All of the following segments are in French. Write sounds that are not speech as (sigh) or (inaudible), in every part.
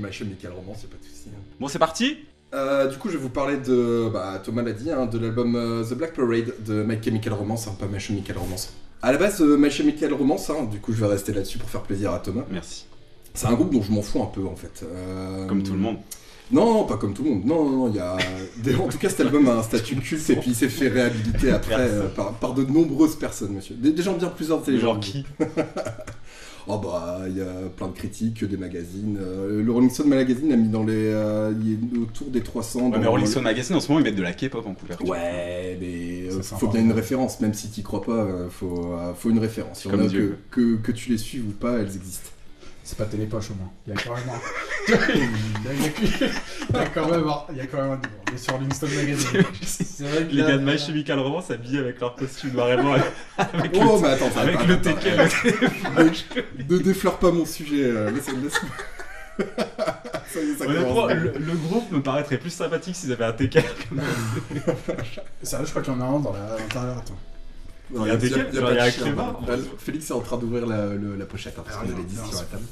My Chemical Romance, y'a pas de soucis. hein. Bon, c'est parti Euh, du coup, je vais vous parler de, bah, Thomas l'a dit, hein, de l'album euh, The Black Parade de My Chemical Romance, hein, pas My Chemical Romance. À la base, euh, My Chemical Romance, hein, du coup, je vais rester là-dessus pour faire plaisir à Thomas. Merci. C'est un groupe dont je m'en fous un peu en fait. Euh, Comme tout le monde. Non, non, pas comme tout le monde. Non, non, non, il y a. (laughs) En tout cas, cet album a un statut culte et puis il s'est fait réhabiliter après par, par de nombreuses personnes, monsieur. Des, des gens bien plus intelligents. Genre qui? (laughs) Oh bah, il y a plein de critiques, des magazines. Euh, le Rolling Stone Magazine a mis dans les. euh, il est autour des 300. Ouais, mais Rolling Stone Magazine en ce moment ils mettent de la K-pop en couverture. Ouais, mais euh, faut bien une référence, même si t'y crois pas, euh, faut, faut une référence. Comme Dieu. que, que tu les suives ou pas, elles existent. C'est pas télépoche au moins. Il y a quand même un. (laughs) il, y a, il y a quand même un. Il y a quand même un est sur Rolling Stone Magazine. (laughs) C'est vrai que Les là- gars de My Chemical Romance habillés avec leur costume noir et blanc avec Oh, le, mais attends, avec attends, le attends, (laughs) attends. Ne défleure pas mon sujet, euh, laisse, laisse- ça y est, ça Honnêtement, le, le groupe me paraîtrait plus sympathique s'ils avaient un teckel. Sérieux, je crois qu'il y en a un dans l'intérieur. Attends. Non, Il y a a- y a- y a pas a de chien, là. Félix est en train d'ouvrir la, le- la pochette, hein, parce qu'on avait dit non, sur la table.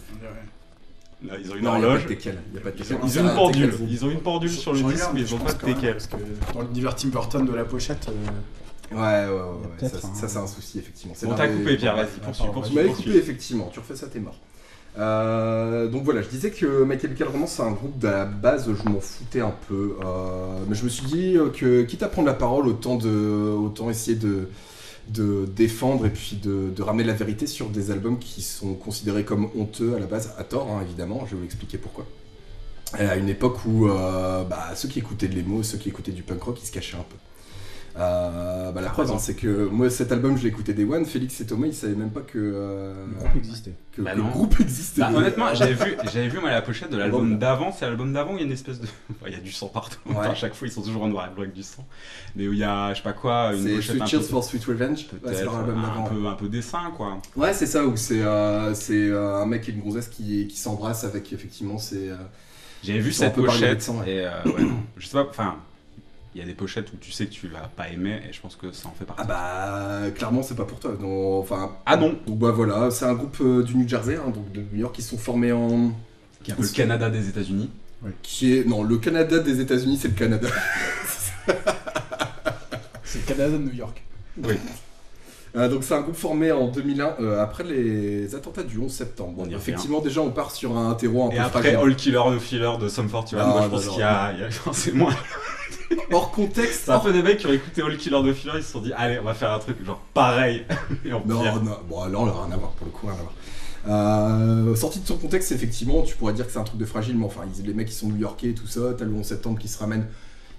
on. Là, ils ont une Non, il y a pas horloge. de teckel. Il y a pas de teckel. Ils ont une un pendule. teckel. Ils ont une pendule sur le disque, mais ils ont pas de teckel. Parce que dans l'univers Tim Burton de la pochette. euh, Ouais, ouais, ouais. ouais. Peut-être, hein. ça, c'est un souci, effectivement. C'est t'as mais- coupé, Pierre, vas-y, Ah, poursuis, m'avais poursuis. coupé, effectivement. Tu refais ça, t'es mort. Euh, donc voilà, je disais que My Chemical Romance, c'est un groupe de la base, je m'en foutais un peu. Euh, mais je me suis dit euh, que, quitte à prendre la parole, autant, de, autant essayer de, de défendre et puis de, ramener la vérité sur des albums qui sont considérés comme honteux à la base, à tort, hein, évidemment. Je vais vous expliquer pourquoi. Et à une époque où euh, bah, ceux qui écoutaient de l'émo, ceux qui écoutaient du punk rock, ils se cachaient un peu. Euh, bah, la T'as preuve, hein, c'est que moi cet album je l'ai écouté des One, Félix et Thomas ils savaient même pas que, euh, Le groupe existait. que, Bah que le non. groupe existait. Bah, honnêtement, j'avais vu, j'avais vu moi la pochette de l'album Bon. d'avant. C'est l'album d'avant où il y a une espèce de, (laughs) Enfin, il y a du sang partout. Ouais. Enfin, à chaque fois, ils sont toujours en noir et blanc avec du sang. Mais où il y a, je sais pas quoi, une c'est pochette Sweet un Cheers peu, for Sweet Revenge. Ouais, c'est peut-être, leur album un d'avant. peu, un peu dessin quoi. Ouais, c'est ça, où c'est euh, c'est, euh, un mec et une grossesse qui, qui s'embrassent avec effectivement c'est. euh, J'avais vu un cette pochette ouais. et euh, ouais, je sais pas, enfin, il y a des pochettes où tu sais que tu vas pas aimer et je pense que ça en fait partie. Ah bah clairement c'est pas pour toi. Donc, enfin, Ah non. Donc bah voilà, c'est un groupe euh, du New Jersey, hein, donc de New York, qui sont formés en. Qui est un peu le Canada des États-Unis. Qui est. Non, le Canada des États-Unis, c'est le Canada. (laughs) C'est le Canada de New York. Oui. Euh, donc c'est un groupe formé en 2001 euh, après les attentats du 11 septembre. Effectivement déjà on part sur un terreau un Et peu après fragile. All Killer No Filler de Sum 41, Ah, moi je non, pense qu'il y a, il y a- (laughs) c'est moins. Hors contexte. C'est un peu des mecs qui ont écouté All Killer No Filler, ils se sont dit allez on va faire un truc genre pareil. (laughs) Et en Non, non, bon, là, on n'a rien à voir pour le coup, rien à voir. Euh, sorti de son contexte, effectivement, tu pourrais dire que c'est un truc de fragile, mais enfin, les mecs qui sont new-yorkais tout ça, t'as le 11 septembre qui se ramène,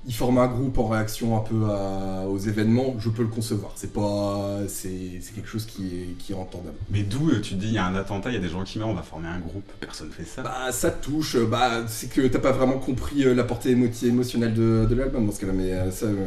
ils forment un groupe en réaction un peu à- aux événements, je peux le concevoir. C'est pas. C'est quelque chose qui est, qui est entendable. Mais d'où euh, tu te dis il y a un attentat, il y a des gens qui meurent, on va former un groupe, personne fait ça. Bah, ça te touche, euh, bah, c'est que t'as pas vraiment compris euh, la portée émoti- émotionnelle de, de l'album dans ce cas-là, mais ça. euh,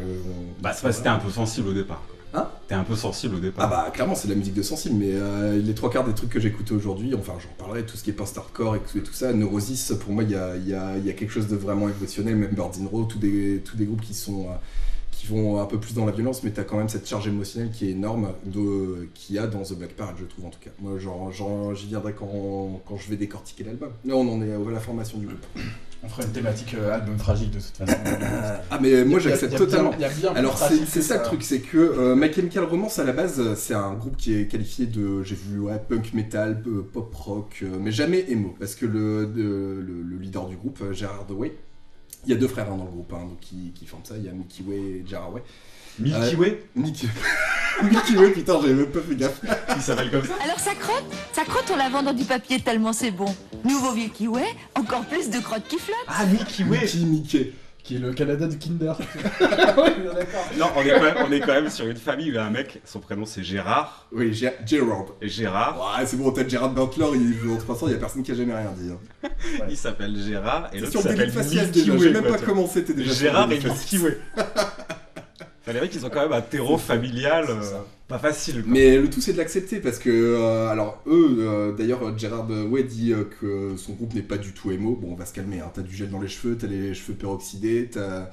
Bah c'est t'es un peu sensible au départ. quoi. Hein T'es un peu sensible au Ah départ. bah clairement c'est de la musique de sensible mais euh, les trois quarts des trucs que j'écoutais aujourd'hui, enfin j'en parlerai, tout ce qui est post-hardcore et tout, et tout ça, Neurosis pour moi il y a, il y, a, il y a quelque chose de vraiment émotionnel, même Birds in Row, tous des, tous des groupes qui sont euh, qui vont un peu plus dans la violence mais t'as quand même cette charge émotionnelle qui est énorme de, qu'il y a dans The Black Parade je trouve en tout cas. Moi j'y viendrai quand, quand je vais décortiquer l'album. Là on en est à la formation du groupe. On ferait une thématique euh, album fragile de toute façon. (laughs) Ah mais moi y a- j'accepte bien- totalement. bien Alors c'est ça le truc, c'est que euh, My Chemical Romance à la base c'est un groupe qui est qualifié de, j'ai vu ouais, punk metal, euh, pop rock, euh, mais jamais emo, parce que le, de- le, le leader du groupe, euh, Gerard Way, il y a deux frères hein, dans le groupe hein, donc, qui, qui forment ça, il y a Mickey Way et Gerard Way. Milky Way, (laughs) Mickey Way putain j'avais même pas fait gaffe. il s'appelle comme ça. Alors ça crotte Ça crotte en lavant dans du papier tellement c'est bon. Nouveau Milky Way, encore plus de crottes qui flottent. Ah Milky Way Mickey, Mickey. Qui est le Canada du Kinder. (laughs) oui, d'accord. Non, on est, quand même, on est quand même sur une famille où il y a un mec, son prénom c'est Gérard. Oui, Gé- Gerard. Et Gérard, Ouais c'est bon, t'as Gerard Butler, il joue en 300, il y a personne qui a jamais rien dit. hein. (laughs) il s'appelle Gérard et l'autre sur s'appelle Milky Way. j'ai même quoi, pas commencé, t'es déjà Gérard et Milky Way. Valérie, ils ont quand même un terreau familial euh, pas facile. quoi. Mais le tout c'est de l'accepter parce que, euh, alors eux, euh, d'ailleurs, Gerard Way dit euh, que son groupe n'est pas du tout émo. Bon, on va se calmer, hein. t'as du gel dans les cheveux, t'as les cheveux peroxydés, t'as.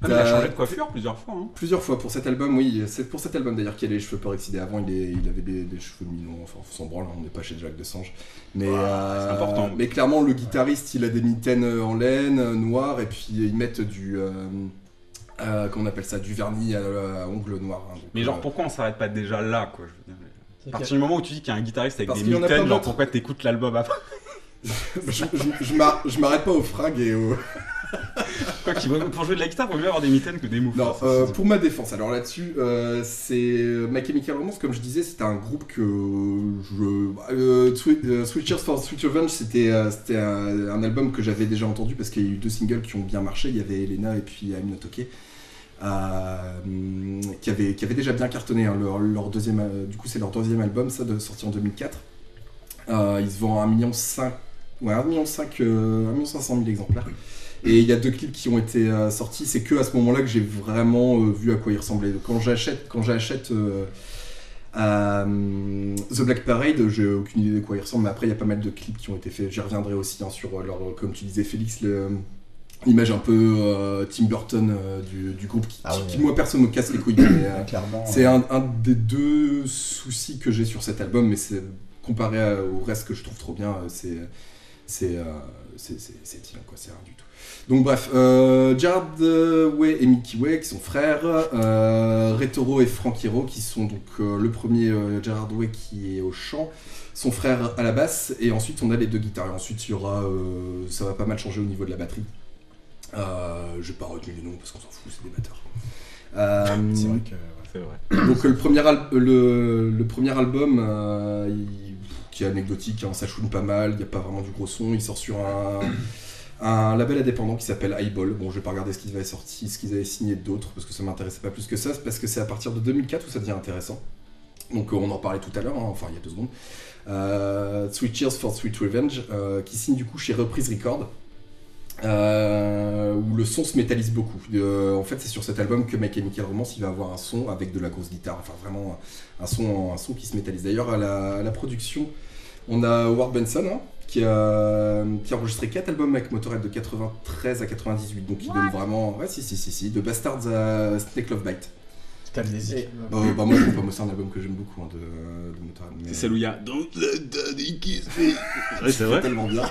Ah, mais il a changé de coiffure plusieurs fois. hein. Plusieurs fois pour cet album, oui, c'est pour cet album d'ailleurs qu'il a les cheveux peroxydés. Avant, il, est- il avait des, des cheveux mi-longs, enfin, on s'en branle, hein, on n'est pas chez Jacques Desange. Mais, euh, c'est important. mais clairement, le guitariste, il a des mitaines en laine, noires, et puis ils mettent du. Euh, euh, comment on appelle ça Du vernis à, à ongles noirs. hein. Donc, Mais genre, euh, pourquoi on s'arrête pas déjà là, quoi je veux dire. C'est À partir du moment où tu dis qu'il y a un guitariste avec Parce des mitaines, genre pourquoi t'écoutes l'album après (laughs) (laughs) je je- je m'ar- je m'arrête pas aux frags et aux. (laughs) Quoi qu'il vaut- pour jouer de la guitare, il vaut mieux avoir des mitaines que des moufles. Non, euh, c'est- pour ma défense, alors là-dessus, euh, c'est My Chemical Romance, comme je disais, c'était un groupe que je. Euh, euh, Switchers for Sweet Revenge, c'était euh, c'était un, un album que j'avais déjà entendu parce qu'il y a eu deux singles qui ont bien marché. Il y avait Elena et puis I'm Not Okay. Euh, qui, avait, déjà bien cartonné. hein, leur, deuxième, euh, du coup, c'est leur deuxième album, ça, de, sorti en 2004. Euh, ils se vendent à 1,5 million, ouais, 1,5 million, euh, 1 500 000 exemplaires. Et il y a deux clips qui ont été sortis. C'est que à ce moment-là que j'ai vraiment vu à quoi il ressemblait. Quand j'achète, quand j'achète The Black Parade, j'ai aucune idée de quoi il ressemble. Mais après, il y a pas mal de clips qui ont été faits. J'y reviendrai aussi hein, sur leur, comme tu disais, Félix, le- l'image un peu euh, Tim Burton euh, du, du groupe qui, Ah qui, moi perso me casse les couilles. mais, euh, Clairement. c'est un, un des deux soucis que j'ai sur cet album, mais c'est comparé à- au reste que je trouve trop bien, euh, c'est c'est c'est quoi, c'est rien du tout. Donc bref, Gerard euh, Way et Mickey Way qui sont frères, Retoro et Frank Hero qui sont donc le premier Gerard Way qui est au chant, son frère à la basse, et ensuite on a les deux guitares. Et ensuite il y aura, ça va pas mal changer au niveau de la batterie. Euh, je vais pas retenir les noms parce qu'on s'en fout, c'est des batteurs. (laughs) Euh, C'est vrai que. ouais. Vrai. donc euh, le premier, al- le, le premier album, euh, il- qui est anecdotique, hein, ça chouine pas mal, il n'y a pas vraiment du gros son, il sort sur un, un label indépendant qui s'appelle Eyeball. Bon, je vais pas regarder ce qu'ils avaient sorti, ce qu'ils avaient signé d'autres, parce que ça m'intéressait pas plus que ça, parce que c'est à partir de 2004 où ça devient intéressant. Donc euh, on en parlait tout à l'heure, hein, enfin il y a deux secondes. Euh, Sweet Cheers for Sweet Revenge, euh, qui signe du coup chez Reprise Record. Euh, où le son se métallise beaucoup. Euh, en fait, c'est sur cet album que My Chemical Romance il va avoir un son avec de la grosse guitare, enfin vraiment un son, un son qui se métallise. D'ailleurs, à la, à la production, on a Ward Benson hein, qui, a, qui a enregistré 4 albums avec Motorhead de 93 à 98, donc il donne vraiment. Ouais, si, si, si, si, de Bastards à Snake Love Bite. T'as des Euh, bah, moi, je trouve pas, moi, c'est un album que j'aime beaucoup hein, de, de Motorhead. mais- C'est celle où il y a Don't let daddy kiss me. (laughs) C'est C'est vrai. tellement bien. (laughs)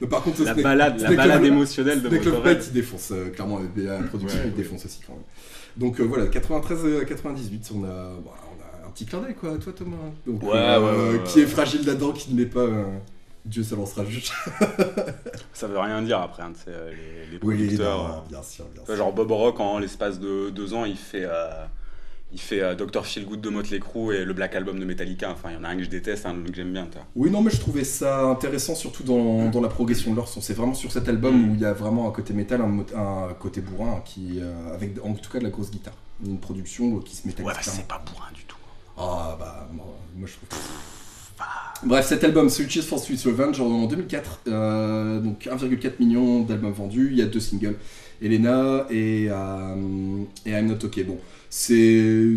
mais par contre, La balade, la balade émotionnelle de Motorhead. Il défonce euh, clairement, la production, Ouais, il ouais. défonce aussi quand même. Donc euh, voilà, 93 euh, 98, on a, bon, on a un petit clin d'œil quoi, toi Thomas. Donc, Ouais, euh, ouais, ouais, ouais, qui est fragile là-dedans, qui ne l'est pas. euh, Dieu se lancera juste. (laughs) Ça veut rien dire après, hein, tu sais, les, les Oui, producteurs. non, euh, bien sûr, bien genre Bob Rock, en l'espace de deux ans, il fait, euh, il fait euh, Dr. Feelgood de Motley Crue et le Black Album de Metallica. Enfin, il y en a un que je déteste, un que j'aime bien. Oui, non, mais je trouvais ça intéressant, surtout dans, dans la progression de leur son. C'est vraiment sur cet album Mm. où il y a vraiment un côté métal, un, côté bourrin, qui, euh, avec en tout cas de la grosse guitare. Une production qui se métallise Ouais, bah, c'est pas bourrin du tout. Ah bah moi, moi, je trouve. Bref, cet album, Switches for Sweet Revenge, en 2004, euh, donc 1,4 million d'albums vendus, il y a deux singles, Elena et, euh, I'm Not Okay. Bon, c'est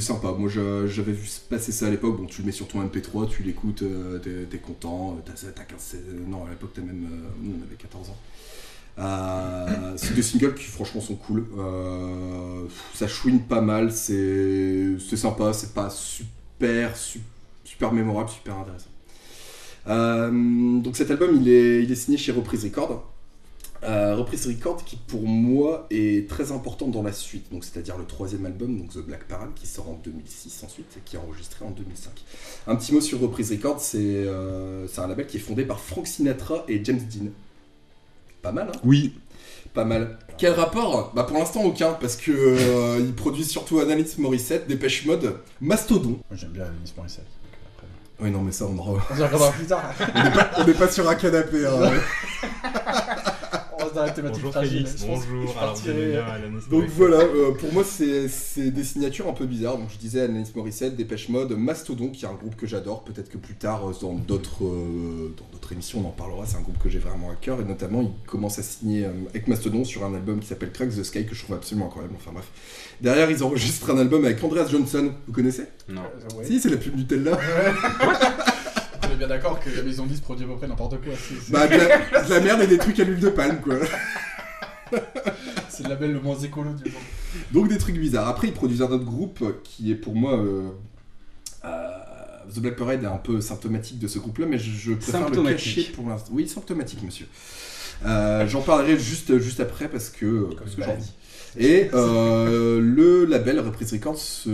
sympa, moi j'a- j'avais vu passer ça à l'époque, bon tu le mets sur ton MP3, tu l'écoutes, euh, t'es content, t'as t'as 15, 16, non à l'époque t'as même, euh, on avait 14 ans. Euh, c'est deux singles qui franchement sont cool. Euh, ça chouine pas mal, c'est sympa, c'est pas super, su- super mémorable, super intéressant. Euh, donc cet album il est, il est signé chez Reprise Record. Euh, Reprise Record qui pour moi est très important dans la suite, donc c'est-à-dire le troisième album, donc The Black Parade, qui sort en 2006 ensuite et qui est enregistré en 2005. Un petit mot sur Reprise Record, c'est euh, c'est un label qui est fondé par Frank Sinatra et James Dean. Pas mal, hein? Oui. pas mal. Quel rapport? Bah pour l'instant aucun, parce que euh, ils produisent surtout Analyse Morissette, Dépêche Mode, Mastodon. J'aime bien Alanis Morissette. Oui non mais ça on en On plus tard. on n'est pas sur un canapé. hein. (laughs) Dans la thématique Bonjour fragile. Félix, bonjour. je Alors vous partirais- aimez bien Alanis Donc voilà, euh, pour moi c'est c'est des signatures un peu bizarres. Donc je disais Alanis Morissette, Dépêche Mode, Mastodon qui est un groupe que j'adore. Peut-être que plus tard euh, dans d'autres euh, dans d'autres émissions on en parlera. C'est un groupe que j'ai vraiment à cœur et notamment il commence à signer euh, avec Mastodon sur un album qui s'appelle Crack the Sky que je trouve absolument incroyable. Enfin bref. Derrière ils enregistrent un album avec Andreas Johnson. Vous connaissez? Non. Euh, ouais. Si c'est la pub Nutella. Ouais. (laughs) On est bien d'accord que la maison 10 produit à peu près n'importe quoi. C'est- c'est- bah de la, de la merde et des trucs à l'huile de palme quoi. (laughs) C'est le label le moins écolo du monde. Donc des trucs bizarres. Après, ils produisent un autre groupe qui est pour moi. euh, euh, The Black Parade est un peu symptomatique de ce groupe-là, mais je, je préfère le Symptomatique. cacher pour l'instant. Oui, symptomatique, monsieur. Euh, J'en parlerai juste, juste après parce que, parce que. Et euh, le label Reprise Records se,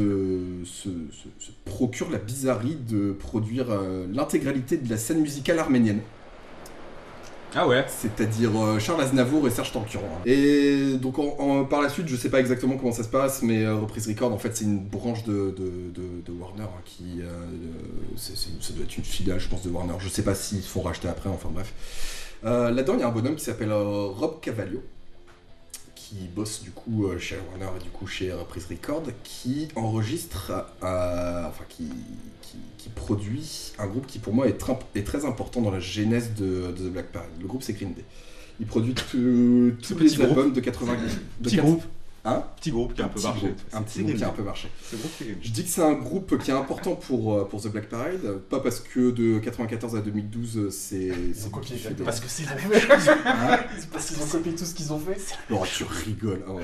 se- se- se procure la bizarrerie de produire euh, l'intégralité de la scène musicale arménienne Ah ouais c'est-à-dire euh, Charles Aznavour et Serge Tankian. Et donc en- en- par la suite, je sais pas exactement comment ça se passe, mais euh, Reprise Record, en fait, c'est une branche de, de- de- de Warner hein, qui, euh, ça doit être une filiale, je pense, de Warner. Je sais pas s'ils se font racheter après, enfin bref. Là-dedans, il y a un bonhomme qui s'appelle Rob Cavaglio, qui bosse du coup euh, chez Warner et du coup chez Reprise Record, qui enregistre, euh, enfin qui, qui, qui produit un groupe qui pour moi est, tr- est très important dans la genèse de, de The Black Parade. Le groupe c'est Green Day. Il produit tous les groupe. albums de 80 de Petit quatre- groupe. Hein Petit groupe qui a un peu petit marché. groupe, un petit groupe qui a un peu marché. Je dis que c'est un groupe qui est important pour, euh, pour The Black Parade, pas parce que de 94 à 2012 euh, c'est. Ils c'est ont copié des- parce que c'est ils ont fait. Hein (laughs) C'est parce qu'ils ont copié tout ce qu'ils ont fait. (laughs) Oh, tu rigoles. oh.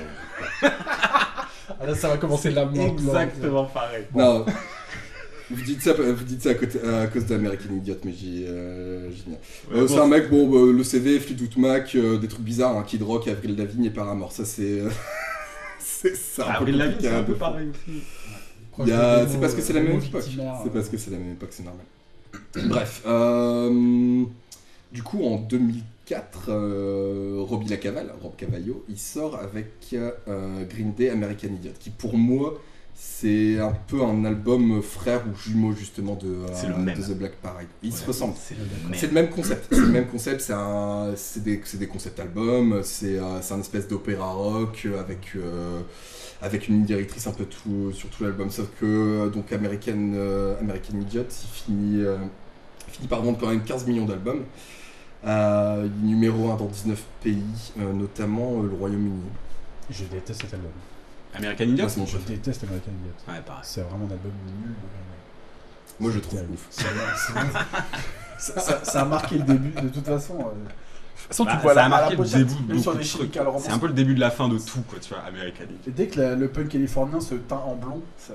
Ah là, ça va commencer la mort. Exactement pareil. Non. Vous dites ça, vous dites ça à, côté- à cause d'American Idiot, mais j'y euh. Ouais, Euh, bon, c'est un mec, bon, bah, le CV, Fleetwood Mac, euh, des trucs bizarres, hein, Kid Rock, Avril Lavigne et Paramore. Ça, c'est. C'est Lavigne, compliqué c'est un peu pareil aussi. A- C'est parce que c'est la même époque. C'est parce que c'est la même époque, c'est normal. (clears throat) Bref. euh, du coup, en 2004, euh, Robbie Lacaval, Rob Cavallo, il sort avec euh, Green Day American Idiot, qui pour moi, c'est un peu un album frère ou jumeau justement de, euh, C'est le même. de The Black Parade. Ils se ressemblent. C'est le même concept. C'est le même concept. C'est un, des, des concept albums. C'est, euh, c'est un espèce d'opéra rock avec euh, avec une ligne directrice un peu tout sur tout l'album. Sauf que donc American euh, American Idiot, il finit euh, il finit par vendre quand même 15 millions d'albums. Euh, numéro 1 dans 19 pays, euh, notamment euh, le Royaume-Uni. Je déteste cet album. American Idiot? Moi, c'est mon Je déteste American Idiot. Ouais, pareil. C'est vraiment un album nul. Moi, je trouve ouf. Ça, ça- ça a marqué le début, de toute façon. euh. De toute façon, Bah, tu le vois ça a à la marqué le début. C'est un peu le début de la fin de tout, quoi, tu vois, American Idiot. Et dès que la- le punk californien se teint en blond, ça...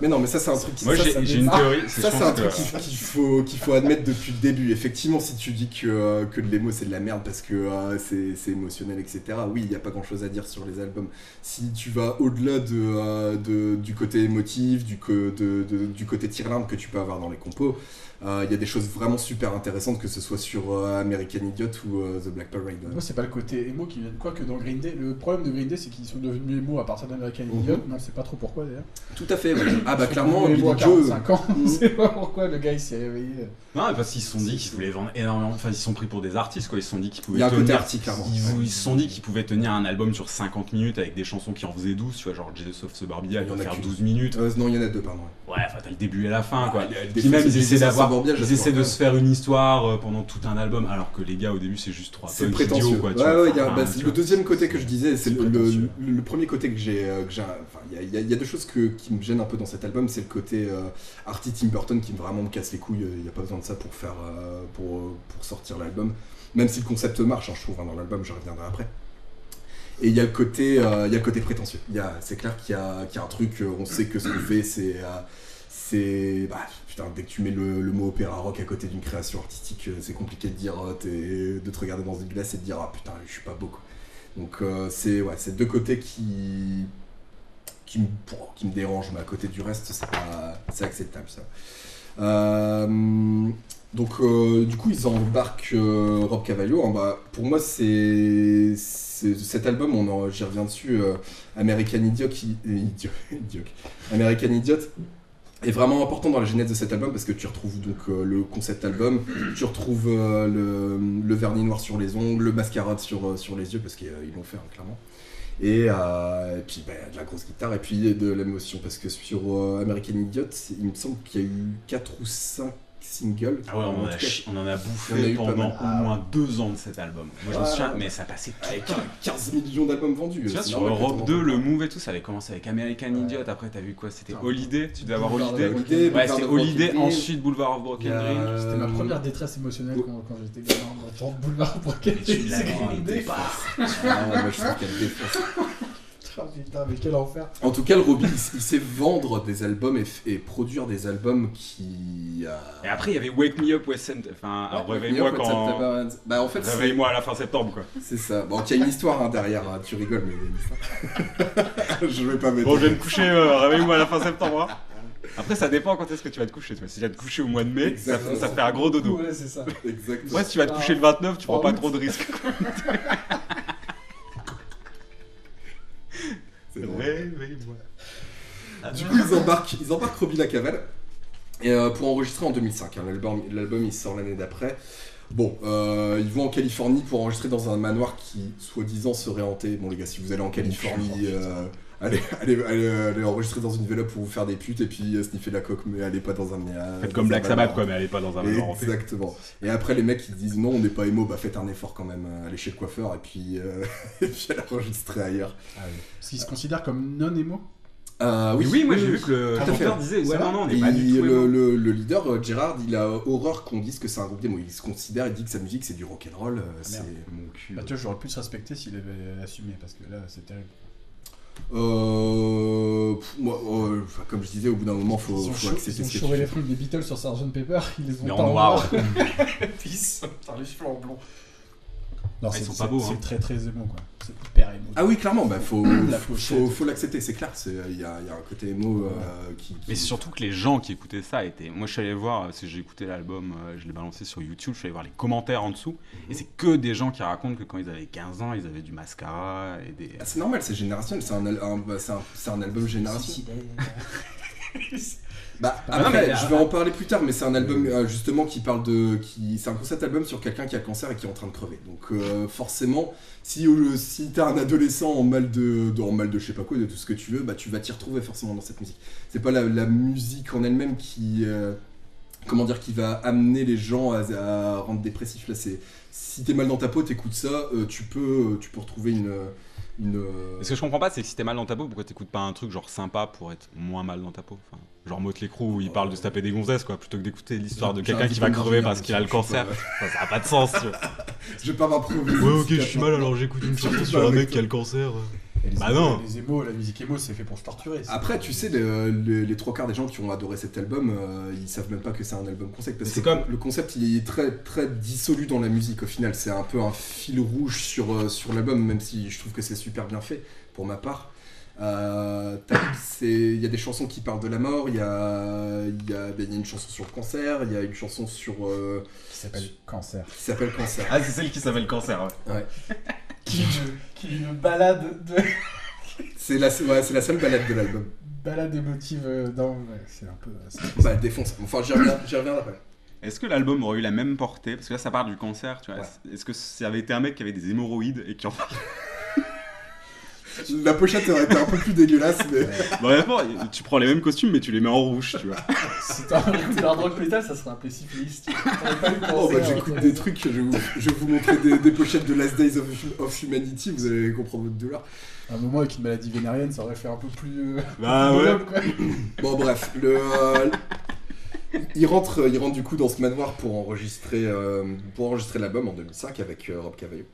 Mais non, mais ça c'est un truc qui Moi, ça, j'ai une Ah, théorie. Ça, c'est un truc qu'il faut, qu'il faut admettre depuis le début. Effectivement, si tu dis que, euh, que de l'émo c'est de la merde parce que euh, c'est c'est émotionnel, etc., oui, il n'y a pas grand chose à dire sur les albums. Si tu vas au-delà de, euh, de- du côté émotif, du, co- de- de- du côté que tu peux avoir dans les compos, euh, il y a des choses vraiment super intéressantes, que ce soit sur euh, American Idiot ou euh, The Black Parade. Moi, c'est pas le côté émo qui vient de quoi que dans Green Day. Le problème de Green Day, c'est qu'ils sont devenus émo à partir d'American Idiot. Mhm. Non, c'est pas trop pourquoi d'ailleurs. Tout à fait. ouais. (coughs) Ah bah clairement, Billy Joe. 45 ans. Mhm. (laughs) On sait pas pourquoi le gars il s'est réveillé. Non, mais parce qu'ils se sont dit qu'ils voulaient vendre énormément. Enfin, ils se sont pris pour des artistes, quoi. Ils se sont dit qu'ils Il pouvaient y a un côté tenir. arty, clairement. Ils, ils se sont dit qu'ils pouvaient tenir un album sur 50 minutes avec des chansons qui en faisaient 12, tu vois, genre Jesus of Il qui en va a faire qu'une. 12 minutes. Euh, non, il y en a deux, pardon. Ouais, enfin, t'as le début et la fin, quoi. Puis même, ils essaient d'avoir. Ils essaient de se faire une histoire euh, pendant tout un album, alors que les gars, au début, c'est juste trois C'est prétentieux. idiots, quoi. tu ouais, vois. ouais, bah, c'est le deuxième côté que je disais, c'est C'est le, premier côté que j'ai. euh, que j'ai- enfin, il y a- y, y deux choses que, qui me gênent un peu dans cet album, c'est le côté euh, Artie Tim Burton qui vraiment me casse les couilles. Il n'y a pas besoin de ça pour faire euh, pour, euh, pour sortir l'album. Même si le concept marche, hein, je trouve, hein, dans l'album, je reviendrai après. Et il y a le côté, euh, il y a le côté prétentieux. Il y a- C'est clair qu'il y, a qu'il y a un truc, euh, on sait que ce qu'on fait, c'est. euh, c'est. Bah, putain, dès que tu mets le, mot opéra rock à côté d'une création artistique, euh, c'est compliqué de dire, euh, de te regarder dans une glace et de dire, ah putain, je suis pas beau, quoi. Donc, euh, c'est ouais, deux côtés qui. Qui me, dérangent, mais à côté du reste, c'est pas- c'est acceptable ça. Donc, du coup, ils embarquent Rob Cavallo. hein, bah, pour moi, c'est cet album, on j'y reviens dessus. American Idiot, (laughs) Idiot. American Idiot. Est vraiment important dans la genèse de cet album parce que tu retrouves donc euh, le concept album, tu retrouves euh, le, vernis noir sur les ongles, le mascarade sur, euh, sur les yeux parce qu'ils l'ont fait hein, clairement. Et, puis bah, de la grosse guitare et puis de l'émotion parce que sur American Idiot, il me semble qu'il y a eu 4 ou 5 singles. Ah ouais, on en En a, on en a on a bouffé eu pendant au moins deux ans de cet album. Moi je me souviens, mais ça passait tout avec temps. 15 millions d'albums vendus. Tu vois, c'est sur Europe t'en 2, entends le. Move et tout, ça avait commencé avec American Ouais. Idiot. Après, t'as vu quoi? C'était. Holiday Tu devais avoir Holiday of Ouais, of Broken Holiday, ensuite Boulevard of Broken Dream. C'était ma Euh, première détresse émotionnelle oh. quand, j'étais gamin Boulevard Broken Tu c'est vraiment grindé. été pas. Ah, je trouve qu'elle défonce. Ah, putain, mais quel enfer. En tout cas, le Robbie, il, il sait vendre des albums et, produire des albums qui. euh, Et après, il y avait Wake Me Up West End. Enfin, Ouais, réveille-moi quand. Bah, en fait, Réveille-moi à la fin septembre, quoi. c'est ça. Bon, il y a une histoire hein, derrière, hein, tu rigoles, mais il y a une histoire. (laughs) je vais pas mettre. Bon, je vais me coucher, euh, réveille-moi à la fin septembre. hein. Après, ça dépend quand est-ce que tu vas te coucher. Si tu vas te coucher au mois de mai, ça, fait un gros dodo. Ouais, c'est ça. Exactement. Ouais, si tu vas te coucher le 29, tu prends pas trop de risques. (laughs) C'est drôle. Réveille-moi. Du coup, ils embarquent, ils embarquent Robbie euh, pour enregistrer en 2005. hein. L'album, l'album, il sort l'année d'après. Bon, euh, ils vont en Californie pour enregistrer dans un manoir qui, soi-disant, serait hanté. Bon, les gars, si vous allez en Californie, euh, (laughs) allez, allez, allez, allez enregistrer dans une enveloppe pour vous faire des putes et puis euh, sniffer la coque, mais allez pas dans un. euh, Faites comme Black. Sabbath, quoi, mais allez pas dans un manoir hanté. Exactement. Et après, les mecs, ils disent non, on n'est pas émo, bah faites un effort quand même, euh, allez chez le coiffeur et puis, euh, (laughs) et puis allez enregistrer ailleurs. Parce qu'il se considère comme non-émo Euh, Oui, oui, moi j'ai vu que le chanteur disait Ouais, non, non, on n'est pas du tout. le, émo. le- le leader, euh, Gérard, il a horreur qu'on dise que c'est un groupe démo. Il se considère, il dit que sa musique c'est du rock'n'roll. euh, c'est merde. mon cul. Bah, tu vois, j'aurais pu se respecter s'il avait assumé, parce que là, c'est terrible. Euh, moi, euh, comme je disais, au bout d'un moment, faut, ils ont, faut accepter ils ont ce chauvé tu les fringues des Beatles sur Sgt Pepper, ils les ont Mais en noir. Putain, (laughs) les cheveux en blond. Non, Ah, ils c'est sont pas beaux, C'est hein. très très émo, quoi. C'est hyper émo. Ah oui, clairement, bah, faut, (coughs) La faut, faut, l'accepter, c'est clair. c'est- Il y a, il y a un côté émo euh, qui, qui- Mais c'est surtout que les gens qui écoutaient ça étaient. Moi, je suis allé voir, parce que j'ai écouté l'album, euh, je l'ai balancé sur YouTube, je suis allé voir les commentaires en dessous, et c'est que des gens qui racontent que quand ils avaient 15 ans, ils avaient du mascara et des. Ah, c'est normal, c'est générationnel, c'est un, un- bah, c'est un, c'est un album génération. (laughs) Bah, Ah après, je vais en parler plus tard, mais c'est un album euh, justement qui parle de. Qui, c'est un concept album sur quelqu'un qui a le cancer et qui est en train de crever. Donc, euh, forcément, si, euh, si t'as un adolescent en mal de, de- en mal de je sais pas quoi, de tout ce que tu veux, bah tu vas t'y retrouver forcément dans cette musique. C'est pas la, la musique en elle-même qui. comment dire, qui va amener les gens à, à rendre dépressifs. Là, c'est. Si t'es mal dans ta peau, t'écoutes ça, tu, peux, tu peux retrouver une. Une euh, ce que je comprends pas, c'est que si t'es mal dans ta peau, pourquoi t'écoutes pas un truc genre sympa pour être moins mal dans ta peau? Enfin, Genre Motley Crue où il parle de se taper des gonzesses, quoi, plutôt que d'écouter l'histoire de quelqu'un qui va crever parce qu'il a le pas- (laughs) cancer. Ça a pas de sens, tu vois. (laughs) Je vais pas m'improviser. Ouais, ok, je suis mal alors j'écoute une chanson sur un mec qui a le cancer. Et les Bah émos- non. Les émos, la musique émo, c'est fait pour se torturer. Après, tu sais, le- le- les trois quarts des gens qui ont adoré cet album, euh, ils savent même pas que c'est un album concept. Parce que c'est comme- le concept, il est très, très dissolu dans la musique au final. C'est un peu un fil rouge sur, euh, sur l'album, même si je trouve que c'est super bien fait pour ma part. Euh, Il y a des chansons qui parlent de la mort, il y a, il y, a, ben, il y a une chanson sur le cancer, il y a une chanson sur, euh, Qui s'appelle Cancer. qui s'appelle Cancer. Ah, c'est celle qui s'appelle cancer, ouais. Qui est une, qui est une balade de. (laughs) C'est la, ouais, la seule balade de l'album. balade émotive euh, dans. ouais, c'est un peu. c'est- Bah, défonce. Enfin, j'y reviens, j'y reviens après. Est-ce que l'album aurait eu la même portée? Parce que là, ça part du cancer, tu vois. Est-ce que ça avait été un mec qui avait des hémorroïdes et qui en La pochette aurait été un peu plus dégueulasse, mais. Bon, honnêtement, tu prends les mêmes costumes, mais tu les mets en rouge, tu vois. Si t'as écouté hard rock metal, ça serait un le Oh bah j'écoute des trucs, je vais vous, je vais vous montrer des, des pochettes de Last Days of, of Humanity, vous allez comprendre votre douleur. À un moment, avec une maladie vénérienne, ça aurait fait un peu plus. euh, Bah quoi. Bon bref, le, euh, il, rentre, il rentre du coup dans ce manoir pour enregistrer, euh, pour enregistrer l'album en 2005 avec euh, Rob Cavallo.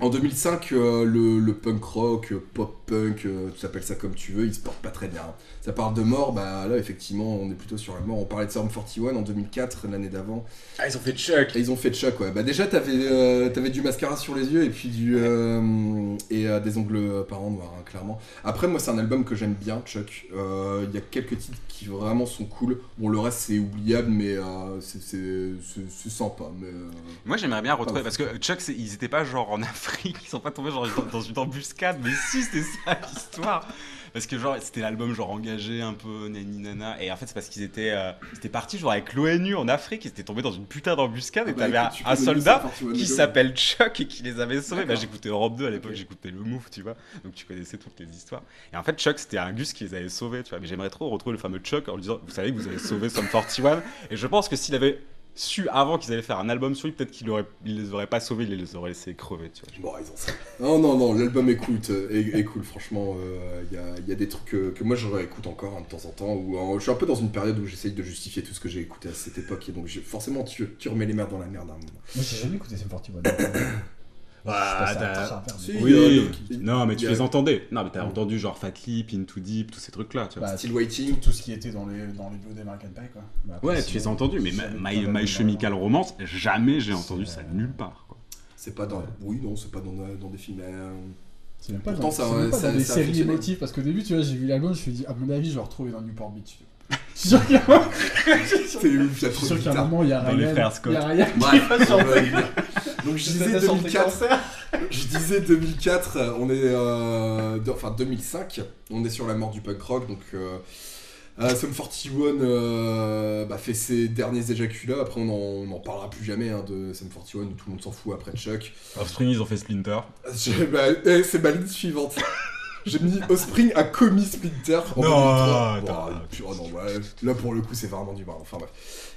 En 2005, euh, le, le punk rock, euh, pop punk, euh, tu t'appelles ça comme tu veux, il se porte pas très bien. Ça parle de mort, bah là effectivement on est plutôt sur la mort. On parlait de Sum 41 en 2004, l'année d'avant. Ah, ils ont fait Chuck Et ils ont fait Chuck, ouais. Bah déjà, t'avais euh, t'avais du mascara sur les yeux et puis du euh, et des ongles parents noirs, hein, clairement. Après, moi, c'est un album que j'aime bien, Chuck. Il y a quelques titres qui vraiment sont cool. Bon, le reste c'est oubliable, mais euh, c'est- sympa. Mais euh, Moi j'aimerais bien retrouver Ah, parce que Chuck ils étaient pas genre en Afrique, (laughs) ils sont pas tombés genre dans une embuscade, mais si c'était ça l'histoire. Parce que genre c'était l'album genre engagé un peu nani nana et en fait c'est parce qu'ils étaient euh, ils étaient partis genre avec l'ONU en Afrique ils étaient tombés dans une putain d'embuscade et Ah bah, t'avais un, un soldat ça, qui s'appelle Chuck et qui les avait sauvés. Bah, j'écoutais Europe 2 à l'époque, j'écoutais le Move, tu vois. Donc tu connaissais toutes les histoires. Et en fait Chuck c'était un Gus qui les avait sauvés, tu vois. Mais j'aimerais trop retrouver le fameux Chuck en lui disant vous savez que vous avez sauvé Sum 41 et je pense que s'il avait su avant qu'ils allaient faire un album sur lui, peut-être qu'il aurait, il les aurait pas sauvés, il les aurait laissés crever, tu vois. Bon, ils ont ça. Non, non, non, l'album est cool, est, est cool, franchement. Il y, a, y a des trucs que, que moi je réécoute encore hein, de temps en temps. Où, euh, je suis un peu dans une période où j'essaye de justifier tout ce que j'ai écouté à cette époque. Et donc forcément, tu, tu remets les merdes dans la merde à un moment. Moi, j'ai jamais écouté Sum (coughs) 41. Mais- Si. Oui, non, mais tu les entendais. Non, mais t'as entendu genre Fat Lip, Into Deep, tous ces trucs-là, tu vois. Bah, Still tout, Waiting. tout ce qui était dans les, dans les d'American Pie, quoi. Après, Ouais, tu les as entendus, mais My, Chemical. Romance, jamais j'ai entendu ça nulle part. C'est pas dans. Oui, non, c'est pas dans, dans des films. euh, C'est même pas Pourtant, dans, ça- c'est même pas ça- dans des ça séries émotives, parce qu'au début, tu vois, j'ai vu l'album, je me suis dit, à mon avis, je vais le retrouver dans Newport Beach. (laughs) C'est ouf, il y a je trop suis sûr de qu'il y a un moment, il y a Dans Ryan. les frères Scott. Il y a Ryan qui va sur. Donc je disais C'était sur 2004. Cancer. Je disais 2004, euh, on est. euh, de- enfin 2005, on est sur la mort du punk rock. Donc. Euh, euh, Sum 41 euh, bah, fait ses derniers éjaculats. Après, on en, on en parlera plus jamais hein, de Sum 41 où tout le monde s'en fout après Chuck. Offspring, ils ont fait Splinter. (laughs) Bah, eh, c'est ma ligne suivante. J'ai mis Offspring a commis Splinter en Non, 2003. attends. Bon, et puis, oh non, ouais, là pour le coup c'est vraiment du mal. Enfin bref.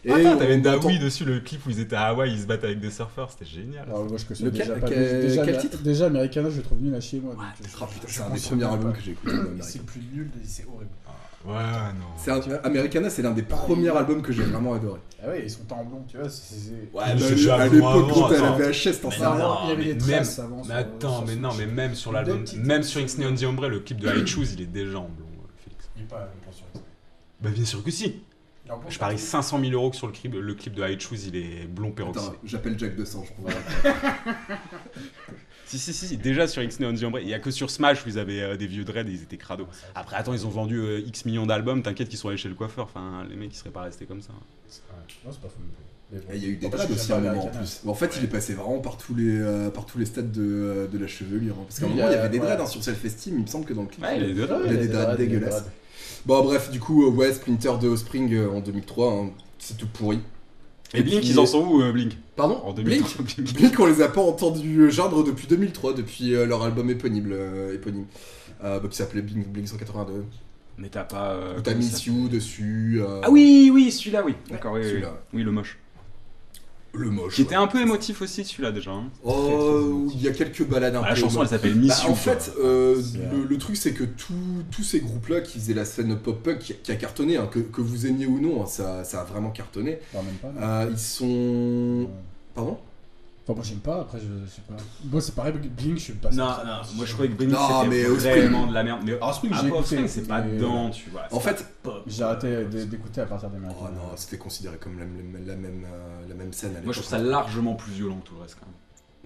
Et Attends, t'avais Daoui dessus, le clip où ils étaient à Hawaï, ils se battent avec des surfeurs, c'était génial. Alors, moi, je connaissais Lequel- déjà pas. quel- déjà, quel Amer- titre déjà, Americana, je le trouve nul à chier, moi. donc, Ah je- putain, je c'est un des premiers albums que j'ai écouté. C'est le plus nul, c'est horrible. Ouais, non. C'est un, Americana, c'est l'un des premiers albums que j'ai vraiment adoré. Ah ouais, ils sont en blond, tu vois. c'est- Ouais, Mais bah, c'est à l'époque, quand t'as la. VHS, t'en sais rien. il y avait des traces même- avant Mais sur- attends, sur mais non, mais même sur l'album, même sur on the Ombre, le clip de (coughs) I Choose, il est déjà en blond, euh, Félix. Il est pas en sur X. Bah bien sûr que si. Blond. Je parie 500 000 euros que sur le clip, le clip de I Choose, il est blond. Attends, j'appelle Jack 200, je crois. (laughs) Si, si, si, déjà sur Ixnay on the il y a que sur Smash où ils avaient euh, des vieux dreads et ils étaient crado. Après, attends, ils ont vendu euh, X millions d'albums, t'inquiète qu'ils sont allés chez le coiffeur, enfin, les mecs ils seraient pas restés comme ça. Non, c'est pas faux. Mais bon. Et Il y a eu des je aussi sais à un pas, moment en plus. En fait, il est passé vraiment par tous les, euh, par tous les stades de, euh, de la chevelure. hein. Parce qu'à un moment, il y avait des ouais. dreads hein, sur Self-Esteem, il me semble que dans le clip. Ouais, il y a des dreads. Il y a des dreads, dreads dégueulasses. dreads. Bon, bref, du coup, ouais, Splinter de Offspring euh, en 2003, hein, c'est tout pourri. Et Blink, puis- ils en sont où, euh, Blink? Pardon En Blink 2003, Blink. (laughs) Blink, on les a pas entendus geindre depuis 2003, depuis euh, leur album éponyme, euh, éponyme euh, bah, qui s'appelait Blink, Blink 182. Mais t'as pas. euh, Où T'as Miss You dessus. euh, Ah oui, oui, celui-là, oui. D'accord, oui, oui, oui. celui-là. Oui, le moche. Le moche. Qui était ouais. un peu émotif aussi, celui-là déjà. hein. Oh, il y a quelques balades un Ah, peu. la chanson, elle s'appelle Miss Bah, en fait, euh, le, le truc c'est que tous- tous ces groupes-là qui faisaient la scène pop-punk qui, qui a cartonné, hein, que, que vous aimiez ou non, hein, ça, ça a vraiment cartonné. Non, même pas. non. Euh, ils sont. Pardon? Enfin, moi j'aime pas, après je, je sais pas. Moi c'est pareil, Blink, je suis pas. Non, non, moi je croyais que Blink c'était vraiment de la merde. Mais Offspring, j'ai écouté, Offspring, c'est pas dedans, tu vois. En fait. J'ai arrêté d'écouter à partir des oh Americana. non, c'était considéré comme la, la- la même, euh, la même scène à Moi je l'époque. trouve ça largement plus violent que tout le reste quand même.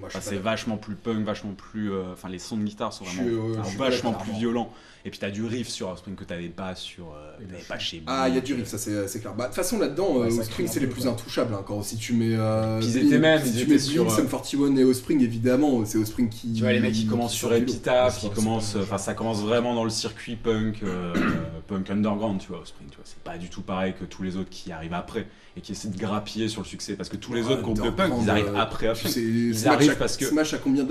Enfin, c'est vachement plus punk, vachement plus. euh, Enfin, les sons de guitare sont vraiment euh, enfin, vachement plus violents. Et puis t'as du riff sur Offspring que t'avais pas sur. euh, t'avais pas chez Ah, il y a du riff, ça c'est c'est clair. Bah, de toute façon, là-dedans, Ouais, euh, Offspring, c'est les plus intouchables. hein, Quand si tu mets. euh, ils étaient même, si tu mets sur, euh, Sum 41 et Offspring, évidemment, c'est Offspring qui. Tu vois, les mecs qui commencent sur. Epitaph, qui commencent. Enfin, ça commence vraiment dans le circuit punk, euh, (coughs) punk underground, tu vois, Offspring, tu vois. C'est pas du tout pareil que tous les autres qui arrivent après et qui essaient de grappiller sur le succès. Parce que tous les Ouais, autres groupes de punk, ils arrivent euh, après Offspring. Smash arrivent a- parce que- Smash a combien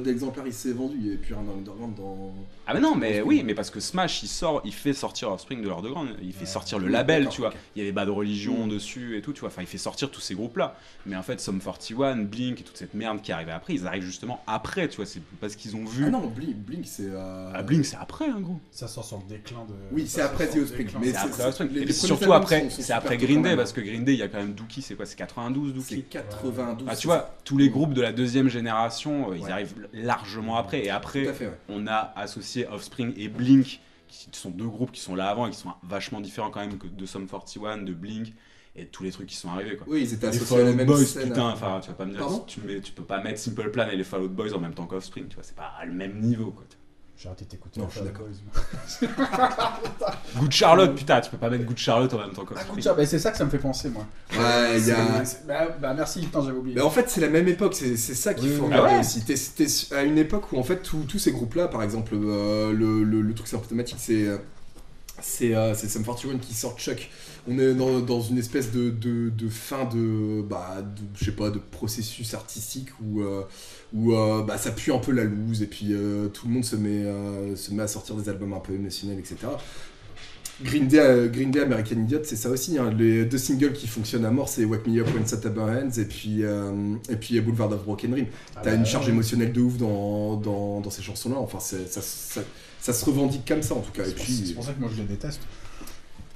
d'exemplaires il s'est vendu? Il n'y a plus dans Underground dans. Ah mais non, mais oui, mais parce que Smash, il sort, il fait sortir Offspring de l'underground, il fait Ouais. sortir le label, tu vois. Il y avait Bad Religion Mm. dessus et tout, tu vois. Enfin, il fait sortir tous ces groupes-là. Mais en fait, Sum 41, Blink et toute cette merde qui arrivait après, ils arrivent justement après, tu vois. C'est parce qu'ils ont vu. Ah non, Blink, Blink c'est. euh, Ah, Blink, c'est après, hein, gros. Ça sort sur le déclin de. Oui, c'est après The Offspring, mais C'est c'est- après c'est- Offspring. Et surtout après, c'est après Green Day, parce que Green Day, il y a quand même Dookie, c'est quoi C'est 92 C'est Dookie 92. Ah, tu c'est vois, tous les groupes de la deuxième génération, euh, ils Ouais. arrivent largement après. Et après, Tout à fait, ouais. on a associé Offspring et Blink, qui sont deux groupes qui sont là avant et qui sont vachement différents quand même que de Sum 41, de Blink et tous les trucs qui sont arrivés quoi. Oui, ils étaient Les associés à Fall la même Boys, scène. putain, enfin tu vas pas me dire, Pardon? tu, mets, tu peux pas mettre Simple Plan et les Fall Out Boys en même temps qu'Offspring, tu vois, c'est pas le même niveau quoi. J'ai arrêté de t'écouter. Non, en je suis d'accord. Good Charlotte, putain, tu peux pas mettre Good Charlotte en même temps que Ah, bah, c'est ça que ça me fait penser, moi. Ouais, il y a. Bah, bah, merci, putain, j'avais oublié. Mais en fait, c'est la même époque, c'est c'est ça qu'il Oui, faut regarder Ah ouais aussi. T'es t'es à une époque où, en fait, tous ces groupes-là, par exemple, euh, le, le, le truc symptomatique, c'est euh, c'est euh, c'est Sum 41 qui sort Chuck. On est dans, dans une espèce de, de, de fin de, bah, de, je sais pas, de processus artistique où, euh, où euh, bah, ça pue un peu la loose et puis euh, tout le monde se met, se met à sortir des albums un peu émotionnels, etc. Green Day, Green Day American Idiot, c'est ça aussi. hein. Les deux singles qui fonctionnent à mort, c'est Wake Me Up When September Ends et puis, euh, et puis Boulevard of Broken Dream. Ah, T'as bah, une charge ouais. émotionnelle de ouf dans, dans, dans ces chansons-là. Enfin, ça, ça, ça se revendique comme ça en tout cas. C'est pour- c'est puis, pour ça que moi je les déteste.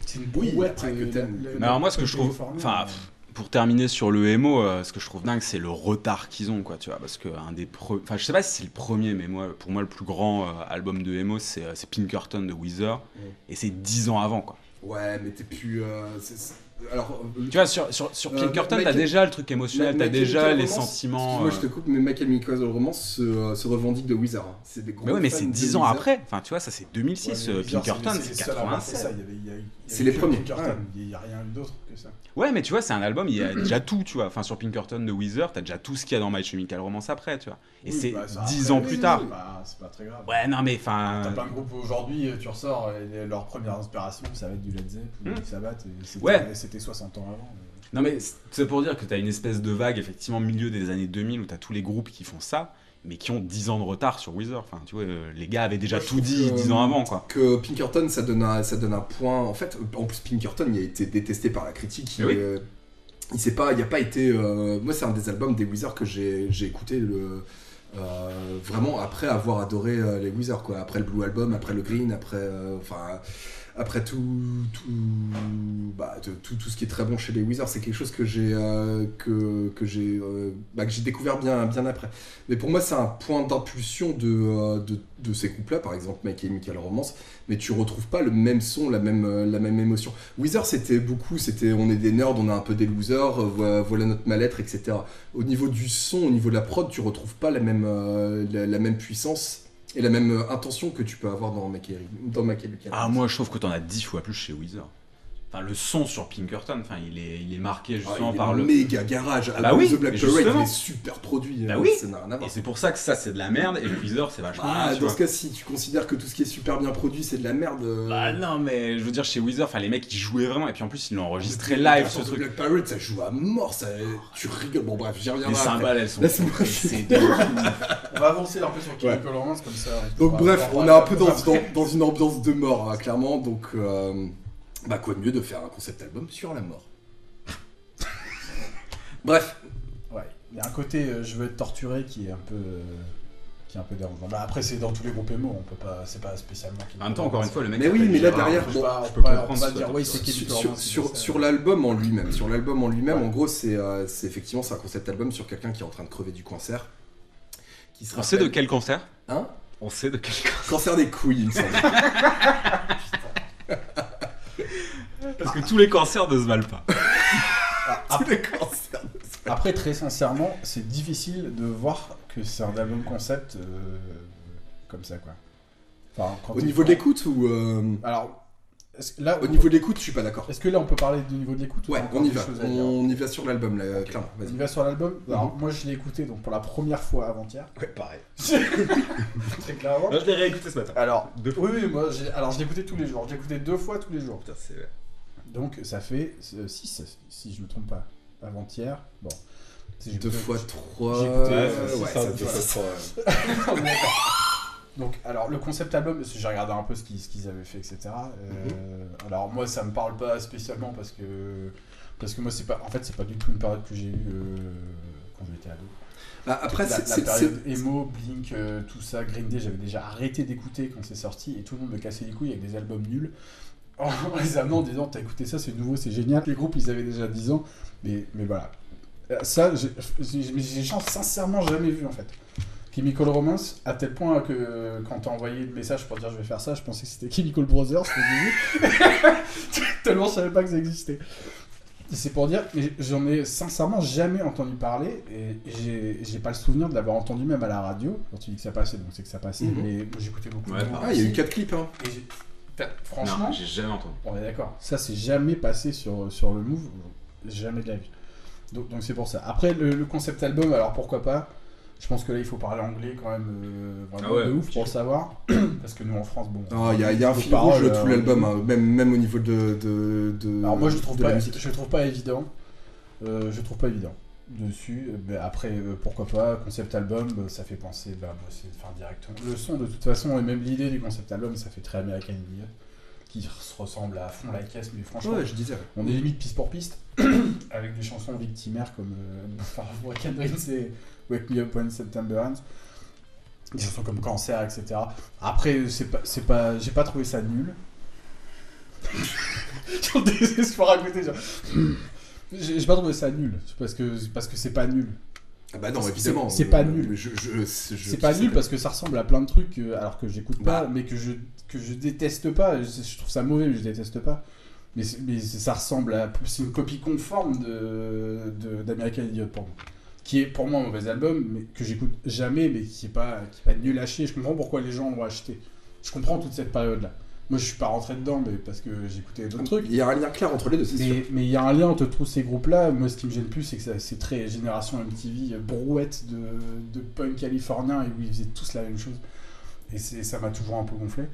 C'est une Oui, brouette. après que euh, t'aimes. alors moi, ce que je trouve- enfin, euh, Pour terminer sur le emo, euh, ce que je trouve dingue, c'est le retard qu'ils ont, quoi, tu vois, parce que un des pre- enfin, je sais pas si c'est le premier, mais moi, pour moi, le plus grand euh, album de emo, c'est euh, c'est Pinkerton de Weezer, et c'est 10 ans avant, quoi. ouais, mais t'es plus. euh, c'est- c'est- alors, euh, Tu vois, sur, sur, sur Euh, Pinkerton, t'as Michael- déjà le truc émotionnel, t'as déjà les Romance, sentiments. Euh, je te coupe, mais My Chemical Romance se, euh, se revendique de Wizard. hein. C'est des gros Mais ouais, mais c'est de 10 ans Wizard. après. Enfin, tu vois, ça c'est 2006. ouais, euh, Pinkerton, les c'est seuls à avoir fait 87. ça, il y avait- il y a- il y C'est avait les premiers, Pinkerton. Il n'y a rien eu d'autre que ça. Ouais, mais tu vois, c'est un album, il y a déjà tout, tu vois. Enfin, sur Pinkerton de Weezer, t'as déjà tout ce qu'il y a dans My Chemical Romance après, tu vois. Et Oui, c'est bah, ça, 10 après, ans oui, plus oui, tard. bah, C'est pas très grave. Ouais, non, mais T'as enfin. plein de groupes aujourd'hui, tu ressors, et leur première inspiration, ça va être du Led Zepp ou Hmm. du Sabbath, et c'était Ouais. c'était 60 ans avant. Non, mais c'est pour dire que t'as une espèce de vague, effectivement, milieu des années 2000 où t'as tous les groupes qui font ça, mais qui ont 10 ans de retard sur Weezer. Enfin, tu vois, euh, les gars avaient déjà tout dit que, 10 ans euh, avant, quoi. que Pinkerton, ça donne, un, ça donne un point. En fait, en plus, Pinkerton, il a été détesté par la critique. Il, oui. euh, il s'est pas, il a pas été. euh, moi, c'est un des albums des Wizards que j'ai j'ai écouté le, euh, vraiment après avoir adoré les Wizards, quoi. Après le Blue Album, après le Green, après, euh, enfin, après tout, tout, bah, tout, tout ce qui est très bon chez les Wizards, c'est quelque chose que j'ai, euh, que, que j'ai, euh, bah, que j'ai découvert bien, bien après. Mais pour moi, c'est un point d'impulsion de, euh, de, de ces groupes-là, par exemple My Chemical Romance, mais tu retrouves pas le même son, la même, la même émotion. Weezer, c'était beaucoup, c'était on est des nerds, on est un peu des losers, voilà, voilà notre mal-être, etc. Au niveau du son, au niveau de la prod, tu retrouves pas la même, la même puissance et la même euh, intention que tu peux avoir dans Chemi- dans Ah, moi, je trouve que t'en as 10 fois plus chez Weezer. Enfin, le son sur Pinkerton, enfin, il est, il est marqué Ah, justement il est par le. méga garage. bah oui, The Black Parade, il est super produit. Bah euh, oui. Ça n'a rien à Et voir. c'est pour ça que ça, c'est de la merde, et le Weezer, c'est vachement Ah, bien, dans ce cas, si tu considères que tout ce qui est super bien produit, c'est de la merde. euh, Bah non, mais je veux dire, chez Weezer, enfin, les mecs, ils jouaient vraiment, et puis en plus, ils l'ont enregistré live, ce truc. Black Parade, ça joue à mort, ça... tu rigoles. Bon, bref, j'y Les reviendrai. après. cymbales, elles sont de- (laughs) On va avancer un peu sur Chemical Romance comme ça. Donc, bref, on est un peu dans une ambiance de mort, hein, clairement. Donc, euh, bah, quoi de mieux de faire un concept album sur la mort? (laughs) bref, Ouais, il y a un côté euh, je veux être torturé qui est un peu. euh, qui est un peu dérangeant. Bah, après, c'est dans tous les groupes émo, on peut pas. C'est pas spécialement. En même temps, encore une fois, le mec. Mais oui, mais là, derrière, je bon, peux pas, je peux pas- comprendre on va ça, dire, c'est sur, sur, sur, l'album en lui-même, sur l'album en lui-même, Ouais. en gros, c'est euh, c'est effectivement c'est un concept album sur quelqu'un qui est en train de crever du cancer. Qui se On sait de quel cancer Hein? On sait de quel cancer. Cancer des couilles, il me semble. (laughs) Parce que tous les cancers ne se valent pas. Ah, (laughs) Tous les cancers. Après, très sincèrement, c'est difficile de voir que c'est un album concept euh, comme ça, quoi. Enfin, quand Au niveau de l'écoute ou euh, Alors, est-ce là, au niveau de l'écoute, je suis pas d'accord. est-ce que là, on peut parler du niveau de l'écoute ou Ouais, t'as encore on y des va. choses à dire On y va sur l'album, là, clairement. On Vas-y. y va sur l'album. Alors, Mhm. moi, je l'ai écouté donc pour la première fois avant-hier. Ouais, pareil. (laughs) Très clairement. je l'ai réécouté ce matin. Alors, Deux oui, oui, moi, j'ai- alors je l'ai écouté tous les jours. Je l'ai écouté deux fois tous les jours. Putain, c'est. Donc, ça fait 6, si je me trompe pas. Avant-hier. Bon. Si j'ai Deux écouté- fois trois. j'ai écouté, Ouais, euh, d'accord. (laughs) Donc, alors, le concept album, parce que j'ai regardé un peu ce qu'ils ce qu'ils avaient fait, etc. Euh, Mhm. Alors, moi, ça me parle pas spécialement parce que. Parce que moi, c'est pas. En fait, c'est pas du tout une période que j'ai eue euh, quand j'étais ado. Bah, après, la, c'est- la période emo, Blink, euh, tout ça, Green Day, j'avais déjà arrêté d'écouter quand c'est sorti et tout le monde me cassait les couilles avec des albums nuls. En les amenant en disant T'as écouté ça, c'est nouveau, c'est génial. Les groupes, ils avaient déjà 10 ans, mais, mais voilà. Euh, Ça, j'ai sincèrement jamais vu en fait. Chemical Romance, à tel point que quand t'as envoyé le message pour dire je vais faire ça, je pensais que c'était Chemical Brothers. (laughs) Tellement je savais pas que ça existait. C'est pour dire, que j'en ai sincèrement jamais entendu parler et j'ai pas le souvenir de l'avoir entendu même à la radio. Quand tu dis que ça passait, donc c'est que ça passait, Mhm. mais j'écoutais beaucoup. Ouais, de pareil. Ah, il y a eu aussi. 4 clips, hein. Franchement, Non, j'ai jamais entendu. on est d'accord. Ça, c'est jamais passé sur, sur le move, jamais de la vie. Donc donc c'est pour ça. Après, le, le concept album, alors pourquoi pas? Je pense que là, il faut parler anglais quand même euh, vraiment Ah ouais, de ouf pour le savoir. (clears throat) Parce que nous, en France, bon. Ah, Il y a, il y a un fil rouge de tout euh, l'album, hein, même, même au niveau de, de, de- Alors moi je trouve de la pas, musique. je trouve pas évident. Euh, je trouve pas évident dessus. Euh, ben, après euh, pourquoi pas concept album, euh, ça fait penser bah, bah, c'est enfin directement. Le son de toute façon et même l'idée du concept album, ça fait très American Idiot qui se ressemble à fond la caisse mais franchement Ouais, je disais. on est limite piste pour piste (coughs) avec des chansons victimaires comme euh, (laughs) Dreams et Wake Me Up When September Ends. Des chansons comme Cancer, etc. Après, c'est pas, c'est pas, j'ai pas trouvé ça nul. (laughs) J'en désespoir à côté. genre. J'ai pas trouvé ça nul parce que parce que c'est pas nul. Ah bah non, évidemment. c'est pas euh, nul. je- je- je- je- C'est pas nul parce que ça ressemble à plein de trucs euh, alors que j'écoute pas, Bah. mais que je, que je déteste pas. Je, trouve ça mauvais, mais je déteste pas. Mais, ça ressemble à. C'est une copie conforme de, de- d'American Idiot pour moi. Qui est pour moi un mauvais album, mais que j'écoute jamais, mais qui est pas, qui est pas nul à chier. Je comprends pourquoi les gens l'ont acheté. Je comprends toute cette période-là. Moi, je suis pas rentré dedans, mais parce que j'écoutais d'autres trucs. Il y a un lien clair entre les deux, c'est sûr. Mais il y a un lien entre tous ces groupes-là. Moi, ce qui me gêne plus, c'est que c'est très génération MTV, brouette de, de punk californien, et où ils faisaient tous la même chose. Et ça m'a toujours un peu gonflé.